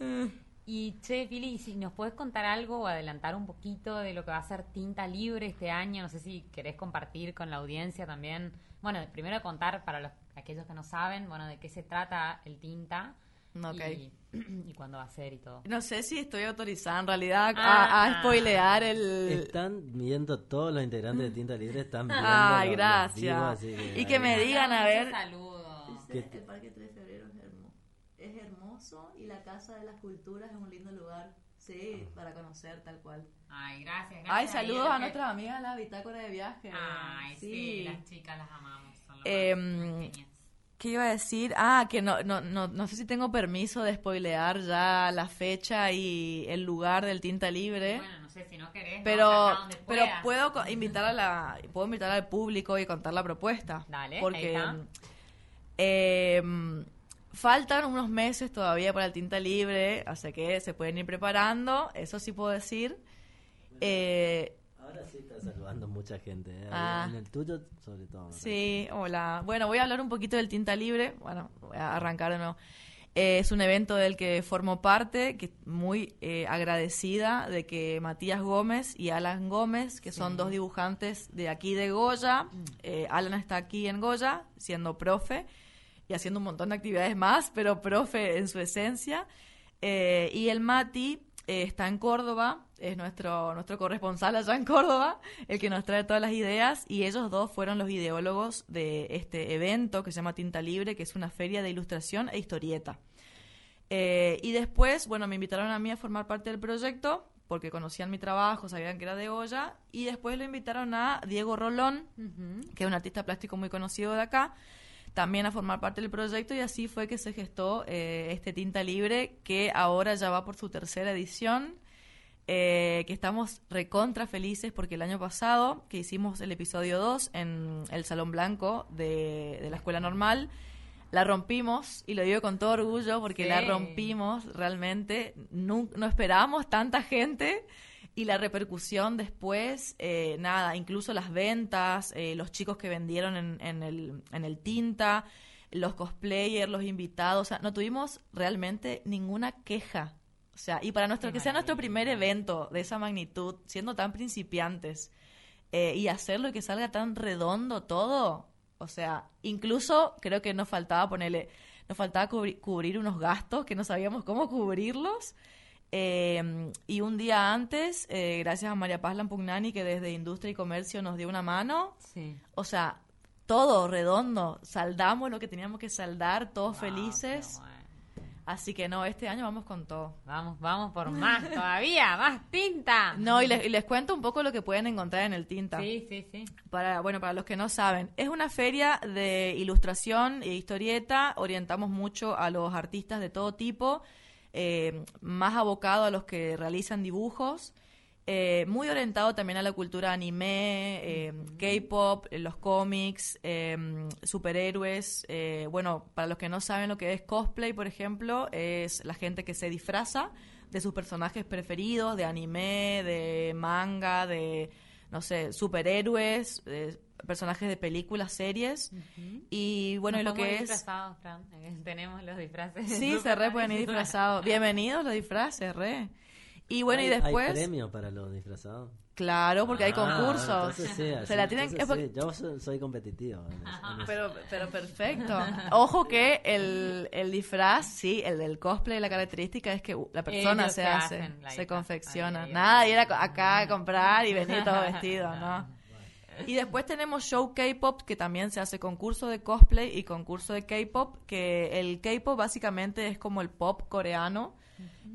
A: Y che, Pili, si nos puedes contar algo o adelantar un poquito de lo que va a ser Tinta Libre este año, no sé si querés compartir con la audiencia también. Bueno, primero contar para los, aquellos que no saben, bueno, de qué se trata el Tinta Y, y cuándo va a ser y todo.
C: No sé si estoy autorizada en realidad a,
A: Ah.
C: a spoilear el...
B: Están viendo todos los integrantes de Tinta Libre, están viendo.
C: Ay,
B: los- los
C: gracias. Y que me digan, a ver...
A: Saludos.
B: ¿Qué-
C: el Parque 3 de Febrero es, hermo- es hermoso y la Casa de las Culturas es un lindo lugar. Sí, para conocer tal cual.
A: Ay, gracias.
C: Ay,
A: gracias.
C: saludos
A: Y
C: a
A: que-
C: nuestras amigas de la bitácora de viaje.
A: Ay, sí. las chicas las amamos. Son lo
C: Em,
A: más.
C: ¿Qué iba a decir? Ah, que no, no, no, no sé si tengo permiso de spoilear ya la fecha y el lugar del Tinta Libre.
A: Bueno, no sé si no querés.
C: pero
A: acá donde
C: pero puedo invitar a la puedo invitar al público y contar la propuesta
A: Dale, ahí
C: porque
A: está.
C: eh, faltan unos meses todavía para el tinta libre así que se pueden ir preparando eso sí puedo decir Eh,
B: Ahora sí está saludando mucha gente. ¿eh?
C: Ah.
B: En el tuyo, sobre todo.
C: Sí, hola. Bueno, voy a hablar un poquito del Tinta Libre. Bueno, voy a arrancar de nuevo. Eh, es un evento del que formo parte, que muy eh, agradecida de que Matías Gómez y Alan Gómez, que son dos dibujantes de aquí de Goya, eh, Alan está aquí en Goya, siendo profe y haciendo un montón de actividades más, pero profe en su esencia. Eh, y el Mati eh, está en Córdoba, es nuestro, nuestro corresponsal allá en Córdoba, el que nos trae todas las ideas, y ellos dos fueron los ideólogos de este evento que se llama Tinta Libre, que es una feria de ilustración e historieta. Eh, y después, bueno, me invitaron a mí a formar parte del proyecto, porque conocían mi trabajo, sabían que era de olla, y después lo invitaron a Diego Rolón, que es un artista plástico muy conocido de acá, también a formar parte del proyecto y así fue que se gestó eh, este Tinta Libre que ahora ya va por su tercera edición, eh, que estamos recontra felices porque el año pasado que hicimos el episodio 2 en el Salón Blanco de, de la Escuela Normal, La rompimos, y lo digo con todo orgullo, porque la rompimos realmente. No, no esperábamos tanta gente. Y la repercusión después, eh, nada, incluso las ventas, eh, los chicos que vendieron en, en el, en el tinta, los cosplayers, los invitados, o sea, no tuvimos realmente ninguna queja. O sea, y para nuestro
A: Qué
C: que sea nuestro primer evento de esa magnitud, siendo tan principiantes, eh, y hacerlo y que salga tan redondo todo, o sea, incluso creo que nos faltaba ponerle, nos faltaba cubri- cubrir unos gastos que no sabíamos cómo cubrirlos. Eh, y un día antes, eh, gracias a María Paz Lampugnani, que desde Industria y Comercio nos dio una mano,
A: Sí.
C: o sea, todo redondo, saldamos lo que teníamos que saldar, todos
A: Wow,
C: felices.
A: bueno.
C: Así que no, este año vamos con todo.
A: Vamos, vamos por más todavía, más tinta.
C: No, y les, y les cuento un poco lo que pueden encontrar en el Tinta.
A: Sí, sí, sí.
C: Para, bueno, para los que no saben, es una feria de ilustración e historieta. Orientamos mucho a los artistas de todo tipo, eh, más abocado a los que realizan dibujos. eh, muy orientado también a la cultura anime, eh, K-pop, eh, los cómics, eh, superhéroes. bueno, para los que no saben lo que es cosplay, por ejemplo, es la gente que se disfraza de sus personajes preferidos, de anime, de manga, de, no sé, superhéroes, eh, personajes de películas, series. Y bueno, y lo que es...
A: disfrazados, Fran. Eh, Tenemos los disfraces.
C: Sí, se re pueden ir disfrazados. Bienvenidos los disfraces, re. Y bueno, y
B: ¿Hay-
C: después...
B: ¿Hay premio para los disfrazados?
C: Claro, porque hay
B: Ah,
C: concursos.
B: sí, así-
C: se la tienen...
B: entonces
C: es porque-
B: sí, Yo soy, competitivo. en eso- en eso.
C: Pero, pero perfecto. Ojo que el, el disfraz, sí, el del cosplay, la característica es que la persona
A: Ellos
C: se hace,
A: hacen
C: se confecciona. Nada, ir a acá a comprar y venir todo vestido, ¿no? Y después tenemos show K-pop, que también se hace concurso de cosplay y concurso de K-pop, que el K-pop básicamente es como el pop coreano,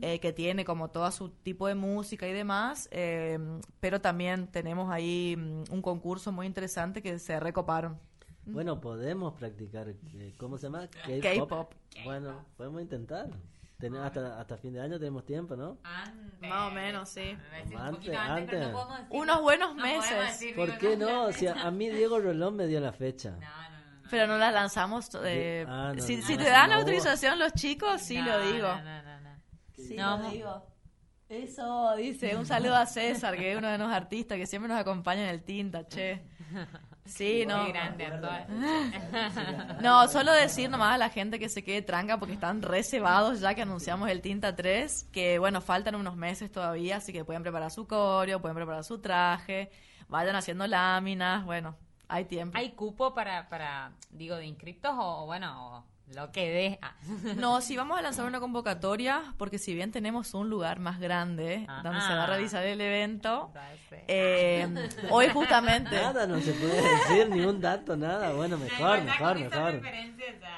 C: eh, que tiene como todo su tipo de música y demás, eh, pero también tenemos ahí mm, un concurso muy interesante que se recoparon.
B: Bueno, podemos practicar, eh, ¿cómo se llama?
C: K-pop.
B: Bueno, podemos intentar. Ten- hasta, hasta fin de año tenemos tiempo, ¿no?
A: Antes.
C: Más o menos, sí.
A: Iba a decir un
B: Antes,
A: poquito antes, pero no
B: antes.
A: decir-
C: Unos buenos
A: no
C: meses.
A: decir,
B: ¿Por qué
A: no,
B: no? Si a, mí Diego Rolón me dio la fecha.
A: No, no, no, no.
C: Pero no las lanzamos. eh,
B: Ah, no,
C: si
B: no,
C: si
B: no,
C: te dan
B: no.
C: autorización los chicos, sí
A: No,
C: lo digo. Sí
A: No,
C: lo digo. Eso, dice. Un saludo a César, que es uno de los artistas que siempre nos acompaña en el tinta, che. Sí, no.
A: Muy grande, actual.
C: No, solo decir nomás a la gente que se quede tranca porque están reservados ya que anunciamos el Tinta 3, que bueno, faltan unos meses todavía, así que pueden preparar su coreo, pueden preparar su traje, vayan haciendo láminas, bueno, hay tiempo.
A: ¿Hay cupo para, para, digo, de inscriptos o, bueno, o lo que dé? Ah.
C: No, sí vamos a lanzar una convocatoria porque si bien tenemos un lugar más grande
A: Ajá.
C: donde se va a realizar el evento, eh, hoy justamente...
B: Nada, no se puede decir ni un dato, nada. Bueno, mejor, mejor, mejor.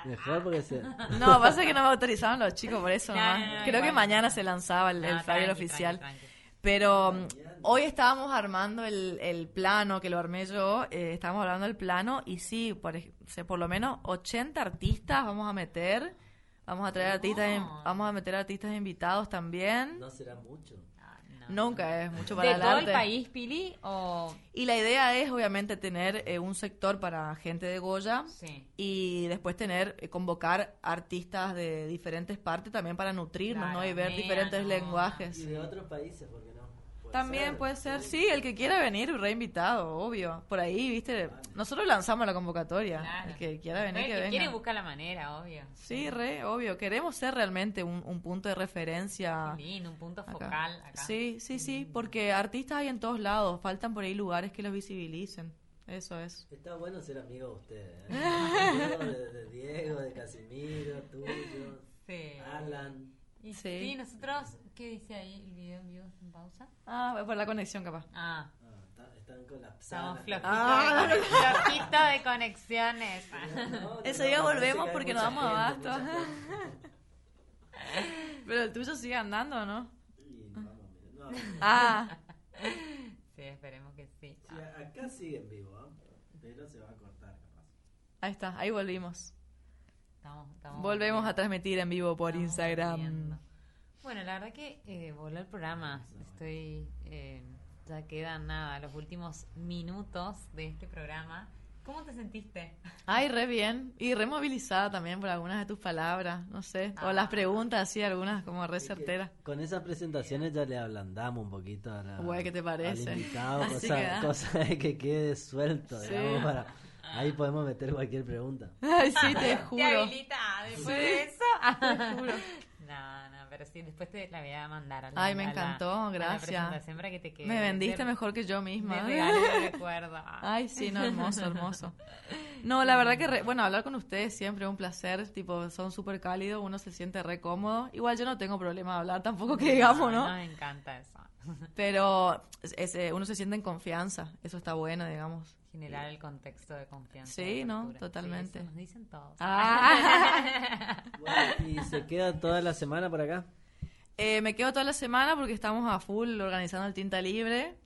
B: Mejor porque se...
C: No, pasa que no me autorizaron los chicos por eso
A: No,
C: nomás.
A: no, no,
C: Creo que mañana se lanzaba el, el flyer oficial.
A: tranqui, tranqui.
C: Pero hoy estábamos armando el, el plano, que lo armé yo, eh, estábamos hablando del plano y sí, por, ej- o sea, por lo menos 80 artistas vamos a meter. Vamos a traer artistas, in- vamos a meter artistas invitados también.
B: No será mucho.
A: Ah.
C: Nunca es mucho para
A: ¿De
C: el
A: todo el país, Pili? O...
C: Y la idea es obviamente tener eh, un sector para gente de Goya
A: Sí.
C: y después tener eh, convocar artistas de diferentes partes también para nutrirnos,
A: Claro,
C: ¿no? Y ver diferentes
A: no.
C: lenguajes.
B: Y de otros países, ¿por qué no? Puede
C: También
B: ser.
C: puede ser, sí, el que quiera venir, reinvitado, obvio. Por ahí, viste, nosotros lanzamos la convocatoria.
A: Claro.
C: El que quiera venir,
A: El
C: que
A: que
C: venga.
A: quiere busca la manera, obvio.
C: Sí, re, obvio. Queremos ser realmente un, un punto de referencia.
A: Un punto
C: acá.
A: focal acá.
C: Sí, sí, sí, porque artistas hay en todos lados, faltan por ahí lugares que los visibilicen. Eso es.
B: Está bueno ser amigo de ustedes. ¿eh? Amigo de, de Diego, de Casimiro, tuyo,
A: Sí.
B: Alan.
A: Y
C: Sí.
A: sí. nosotros, ¿qué dice ahí el video en vivo en pausa?
C: Ah, por la conexión capaz.
A: Ah,
B: Ah, está- están
A: estamos
B: colapsados.
A: flojitos,
C: Ah,
A: de, flojitos de conexiones.
B: No,
C: Ese
B: no,
C: día
B: no,
C: volvemos porque nos damos
B: gente,
C: abasto. Pero el tuyo sigue andando, ¿no?
B: Y vamos, mira, no,
C: Ah,
A: Sí, esperemos que sí.
B: sí, acá sigue en vivo, ¿ah? pero se va a cortar capaz.
C: ahí está, ahí volvimos.
A: Estamos, estamos
C: Volvemos
A: viendo.
C: a transmitir en vivo por
A: Estamos
C: Instagram.
A: viendo. Bueno, la verdad que eh, voló el programa. Estoy. eh, ya quedan nada, los últimos minutos de este programa. ¿Cómo te sentiste?
C: Ay, re bien. Y re movilizada también por algunas de tus palabras, no sé. O las
A: Ah.
C: preguntas, así, algunas como re
B: Es que
C: certeras.
B: Con esas presentaciones ya le ablandamos un poquito a la,
C: Güey, ¿qué te parece?
B: al invitado,
C: Así
B: cosa,
C: queda.
B: cosa de que quede suelto,
C: Sí.
B: digamos, para- ahí podemos meter cualquier pregunta.
C: Ay, sí, te
A: ¿Te
C: juro.
A: habilita después de eso? No, no, pero sí, después te la voy a mandar. a la-
C: Ay, me
A: a la-
C: encantó,
A: a la
C: gracias.
A: presentación para que te quede.
C: Me vendiste mejor que yo misma.
A: De recuerdo.
C: Ay, sí, no, hermoso, hermoso. No, la verdad que, re- bueno, hablar con ustedes siempre es un placer, tipo, son súper cálidos, uno se siente re cómodo. Igual yo no tengo problema de hablar tampoco que digamos, ¿no?
A: Me encanta eso.
C: Pero es- es, eh, uno se siente en confianza, eso está bueno, digamos.
A: Generar el contexto de confianza.
C: Sí,
A: de
C: ¿no? Totalmente.
A: Sí, eso nos dicen todos.
C: Ah.
B: Bueno, ¿Y se queda toda la semana por acá?
C: Eh, me quedo toda la semana porque estamos a full organizando el Tinta Libre.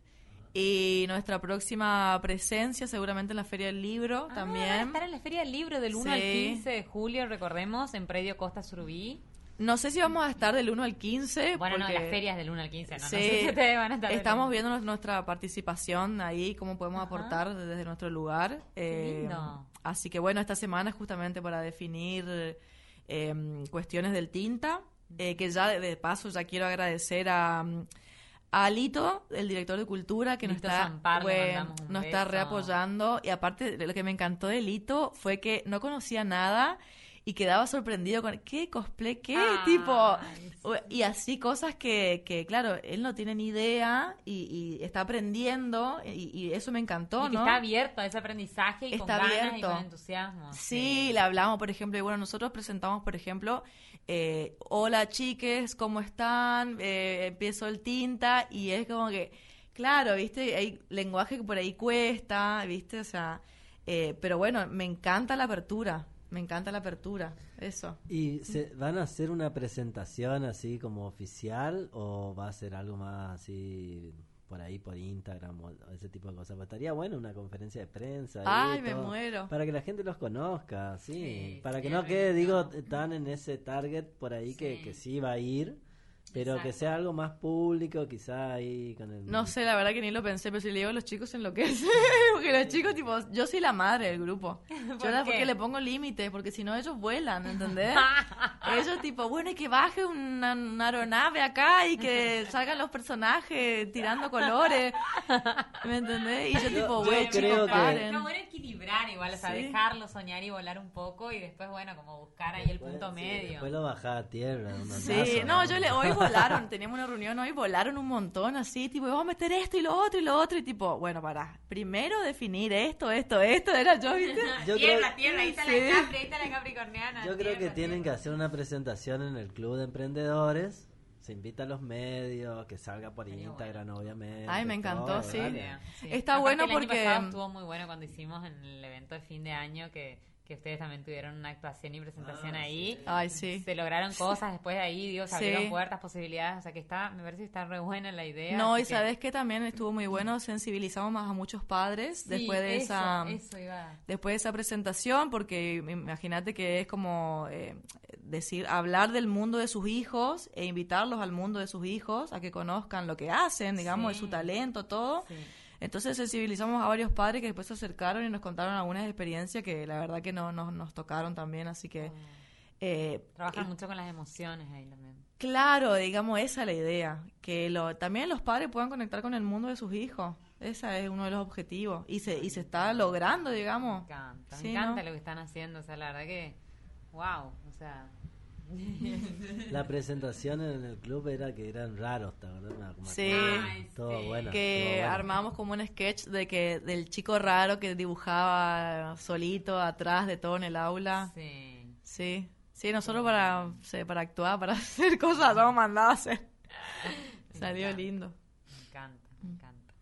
C: Y nuestra próxima presencia seguramente en la Feria del Libro
A: Ah, van a
C: también.
A: estar en la Feria del Libro del 1 al
C: Sí.
A: 15 de julio, recordemos, en Predio Costa Surubí.
C: No sé si vamos a estar del 1 al 15.
A: Bueno, no,
C: porque-
A: las ferias del 1 al 15, no, no
C: Sí,
A: sé si ustedes van a estar.
C: estamos
A: 1.
C: viendo nuestra participación ahí, cómo podemos
A: Ajá.
C: aportar desde nuestro lugar. Eh,
A: lindo.
C: Así que bueno, esta semana es justamente para definir eh, cuestiones del tinta, eh, que ya de, paso ya quiero agradecer a, a Alito, el director de cultura, que nos está,
A: Zampar,
C: bueno, nos está reapoyando. Y aparte, lo que me encantó de Lito fue que no conocía nada y quedaba sorprendido con qué cosplay, qué tipo.
A: sí.
C: Y así cosas que, que, claro, él no tiene ni idea y, y está aprendiendo y, y eso me encantó,
A: Y que
C: ¿no?
A: está abierto a ese aprendizaje y con
C: Está
A: ganas y
C: abierto.
A: con entusiasmo.
C: Sí, le hablamos, por ejemplo, y bueno, nosotros presentamos, por ejemplo, eh, hola chiques, ¿cómo están? Eh, empiezo el tinta y es como que, claro, viste, hay lenguaje que por ahí cuesta, viste, o sea, eh, pero bueno, me encanta la apertura, me encanta la apertura, eso.
B: ¿Y se, van a hacer una presentación así como oficial o va a ser algo más así por ahí por Instagram o ese tipo de cosas? Pues estaría bueno una conferencia de prensa.
C: Ay, me
B: todo,
C: muero.
B: Para que la gente los conozca, sí.
A: Sí,
B: para que no quede, digo, tan en ese target por ahí que, que sí va a ir, pero que
A: Exacto.
B: sea algo más público, quizá ahí con el...
C: No sé, la verdad que ni lo pensé, pero si le digo a los chicos en lo que es. porque los chicos, tipo, yo soy la madre del grupo. Yo
A: ¿Por
C: la
A: qué?
C: porque le pongo límites, porque si no ellos vuelan, ¿entendés? ellos, tipo, bueno, y que baje una, una aeronave acá y que salgan los personajes tirando colores. ¿Me entendés? Y yo,
B: Yo-
C: tipo,
B: yo
C: güey,
B: creo
C: chicos,
B: que-
C: paren.
A: Está bueno equilibrar igual, o sea,
C: Sí.
A: dejarlo soñar y volar un poco y después, bueno, como buscar ahí el
B: Después-
A: punto
B: sí,
A: medio.
B: Después lo bajaba a tierra.
C: Sí,
B: mandazo,
C: no, yo le, hoy volaron, teníamos una reunión hoy, volaron un montón así, tipo, vamos a meter esto y lo otro y lo otro, y tipo, bueno, para, primero definir esto, esto, esto, era yo, ¿viste?
B: Yo
A: tierra,
B: creo-
A: tierra, ahí está
C: Sí.
A: la Capri, ahí está la Capricorniana.
B: Yo creo que
A: tierra,
B: tienen que
A: tierra.
B: hacer una presentación en el club de emprendedores. Se invita a los medios, que salga por
A: Sería
B: Instagram, obviamente.
C: Ay, me encantó,
B: todo,
C: sí.
A: sí.
C: Está
A: Aparte,
C: bueno
A: el año
C: porque-
A: estuvo muy bueno cuando hicimos en el evento de fin de año que, que ustedes también tuvieron una actuación y presentación
B: Ah,
A: ahí.
C: Ay, sí.
A: Se lograron cosas después de ahí, digo, se
C: Sí.
A: abrieron puertas, posibilidades, o sea que está, me parece que está re buena la idea.
C: No, y
A: que-
C: sabes que también estuvo muy bueno, sensibilizamos más a muchos padres
A: Sí,
C: después de
A: eso,
C: esa
A: eso iba.
C: después de esa presentación, porque imagínate que es como eh, decir, hablar del mundo de sus hijos e invitarlos al mundo de sus hijos a que conozcan lo que hacen, digamos, de su talento, todo. Entonces sensibilizamos a varios padres que después se acercaron y nos contaron algunas experiencias que la verdad que no, no- nos tocaron también, así que... eh,
A: Trabajan
C: eh,
A: mucho con las emociones ahí también.
C: Claro, digamos, esa es la idea, que lo, también los padres puedan conectar con el mundo de sus hijos. Ese es uno de los objetivos y se, y se está logrando,
A: Me
C: digamos.
A: encanta,
C: Sí,
A: me encanta
C: ¿no?
A: lo que están haciendo, o sea, la verdad que, wow, o sea,
B: La presentación en el club era que eran raros, ¿te acuerdo.
C: Sí.
A: Ay,
B: Todo
A: sí.
B: bueno.
C: que
B: estuvo bueno.
C: armamos como un sketch de que del chico raro que dibujaba solito atrás de todo en el aula.
A: sí.
C: Sí, sí, nosotros para, sí, para actuar, para hacer cosas, nos mandado a hacer. Salió
A: encanta.
C: lindo.
A: Me encanta, me encanta.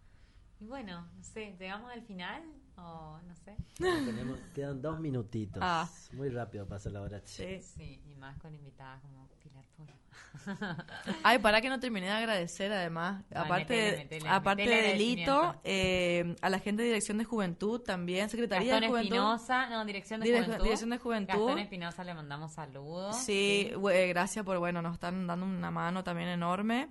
A: Y bueno, no sé, ¿llegamos al final o no sé?
B: Tenemos- quedan dos minutitos.
C: Ah.
B: Muy rápido pasa la hora.
C: Sí.
A: Sí, y más con invitadas como Pilar Polo.
C: Ay, para que no terminé de agradecer además,
A: Ay,
C: aparte,
A: metele, metele,
C: aparte
A: metele
C: de Delito,
A: agradecimiento.
C: eh, a la gente de Dirección de Juventud también, Secretaría
A: Gastón
C: de Juventud.
A: Espinosa, no, Dirección de
C: Direc-
A: Juventud.
C: Dirección de Juventud.
A: Gastón Espinosa le mandamos saludos.
C: Sí, güey, gracias por, bueno, nos están dando una mano también enorme.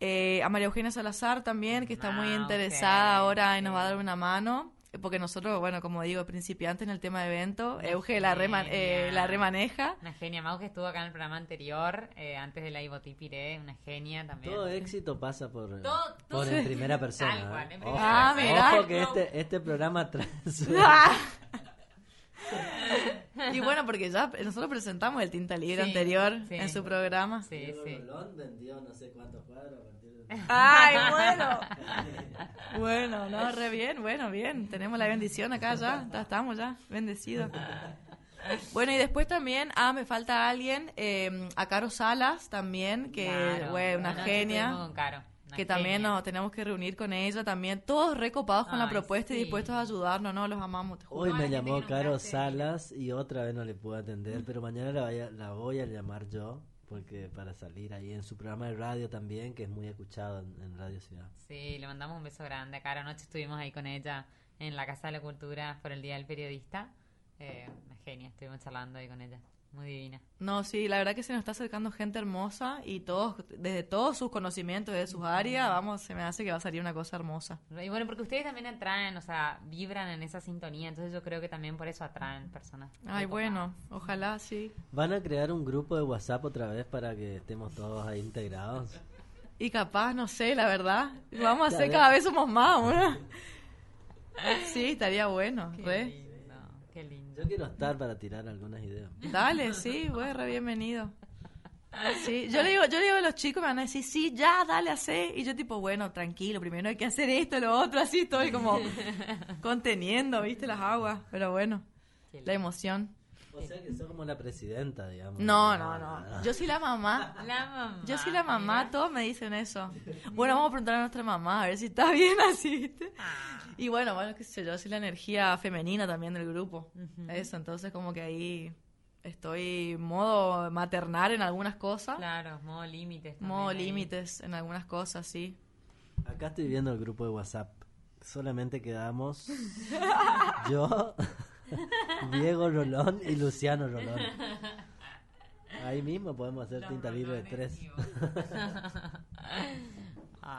C: Eh, a María Eugenia Salazar también, que está muy
A: Ah,
C: interesada ahora y nos va a dar una mano. Porque nosotros, bueno, como digo, principiantes en el tema de evento, Euge la, rema- eh, la remaneja.
A: Una genia. Mau que estuvo acá en el programa anterior, eh, antes de la Iboti Piré, una genia también.
B: Todo éxito pasa por,
A: Todo- todo-
B: por en primera persona.
A: Tal cual,
B: ¿eh?
A: en
B: Ojo,
A: primera
C: Ah, mirá.
B: ojo que este, este programa trae su-
C: Y bueno, porque ya nosotros presentamos el Tinta Libre
A: Sí,
C: anterior
A: sí.
C: en su programa.
A: Sí, sí.
B: Rolón vendió no sé cuántos cuadros a partir de-
C: ¡Ay, bueno! Bueno, no, re bien, bueno, bien. Tenemos la bendición acá ya, ya estamos ya, bendecidos. Bueno, y después también, ah, me falta alguien, eh, a Caro Salas también, que,
A: Claro.
C: güey, una genia.
A: con Caro, una
C: que también nos tenemos que reunir con ella también, todos recopados con la
A: Ay,
C: propuesta y
A: sí.
C: dispuestos a ayudarnos, ¿no? Los amamos, te juro.
B: Hoy me llamó Caro. Salas y otra vez no le pude atender, pero mañana la, vaya- la voy a llamar yo, porque para salir ahí en su programa de radio también, que es muy escuchado en, en Radio Ciudad.
A: Sí, le mandamos un beso grande a Caro. Anoche estuvimos ahí con ella en la Casa de la Cultura por el Día del Periodista. Eh, genia, estuvimos charlando ahí con ella. Muy divina.
C: No, sí, la verdad que se nos está acercando gente hermosa y todos, desde todos sus conocimientos, desde sus áreas, vamos, se me hace que va a salir una cosa hermosa.
A: Y bueno, porque ustedes también atraen, o sea, vibran en esa sintonía. Entonces yo creo que también por eso atraen personas.
C: Ay, bueno, ojalá sí.
B: ¿Van a crear un grupo de WhatsApp otra vez para que estemos todos ahí integrados?
C: Y capaz, no sé, la verdad, vamos a hacer cada vez somos más, ¿no? Sí, estaría bueno,
A: Qué
C: re.
A: lindo, qué lindo.
B: Yo quiero estar para tirar algunas ideas.
C: Dale, sí, güey, re bienvenido. Sí, yo le digo, yo le digo a los chicos, me van a decir, sí, ya, dale, hacer. Y yo tipo, bueno, tranquilo, primero hay que hacer esto, lo otro, así estoy como conteniendo, viste, las aguas. Pero bueno, la emoción.
B: O sea que sos como la presidenta, digamos.
C: No, no, no. Yo soy la mamá.
A: La mamá.
C: Yo soy la mamá,
A: mira.
C: todos me dicen eso. Bueno, vamos a preguntar a nuestra mamá, a ver si está bien así, ¿viste? Y bueno, bueno, qué sé yo, soy la energía femenina también del grupo. Eso, entonces como que ahí estoy modo maternal en algunas cosas,
A: Claro, modo límites. también
C: modo límites en algunas cosas, sí.
B: Acá estoy viendo el grupo de WhatsApp. Solamente quedamos yo, Diego Rolón y Luciano Rolón. Ahí mismo podemos hacer
A: Los
B: tinta libre de tres.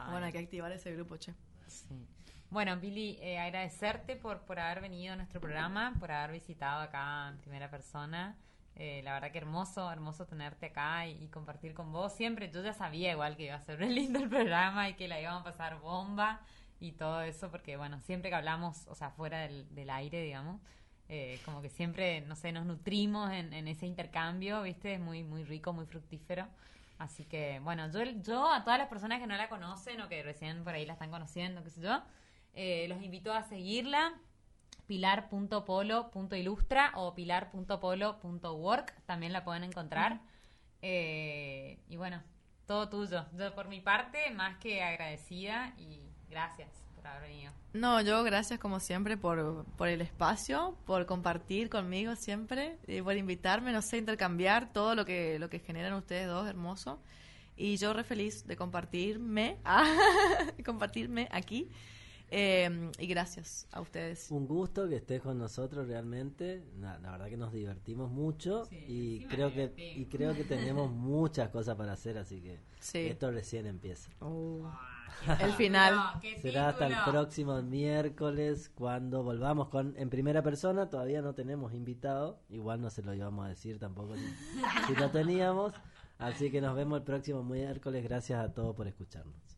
C: Bueno, hay que activar ese grupo, che.
A: sí. Bueno, Billy, eh, agradecerte por, por haber venido a nuestro programa, por haber visitado acá en primera persona. Eh, la verdad que hermoso, hermoso tenerte acá y, y compartir con vos. Siempre, yo ya sabía igual que iba a ser re lindo el programa y que la íbamos a pasar bomba y todo eso, porque bueno, siempre que hablamos, o sea, fuera del, del aire, digamos, eh, como que siempre, no sé, nos nutrimos en, ese intercambio, ¿viste? Es muy, muy rico, muy fructífero. Así que, bueno, yo, yo a todas las personas que no la conocen o que recién por ahí la están conociendo, qué sé yo, eh, los invito a seguirla pilar.polo.ilustra o pilar.polo.work, también la pueden encontrar. Eh, y bueno, todo tuyo. Yo por mi parte, más que agradecida y gracias por haber venido.
C: No, yo gracias como siempre por, por el espacio, por compartir conmigo siempre, y por invitarme, no sé, intercambiar todo lo que, lo que generan ustedes dos, hermoso. Y yo re feliz de compartirme, de compartirme aquí. Eh, y gracias a ustedes.
B: Un gusto que estés con nosotros realmente. La, la verdad que nos divertimos mucho
A: Sí,
B: y
A: encima
B: creo que y creo que tenemos muchas cosas para hacer, así que
C: Sí.
B: esto recién empieza.
C: Uh, el final.
B: Será hasta el próximo miércoles cuando volvamos con en primera persona. Todavía no tenemos invitado, igual no se lo íbamos a decir tampoco si, si lo teníamos. Así que nos vemos el próximo miércoles. Gracias a todos por escucharnos.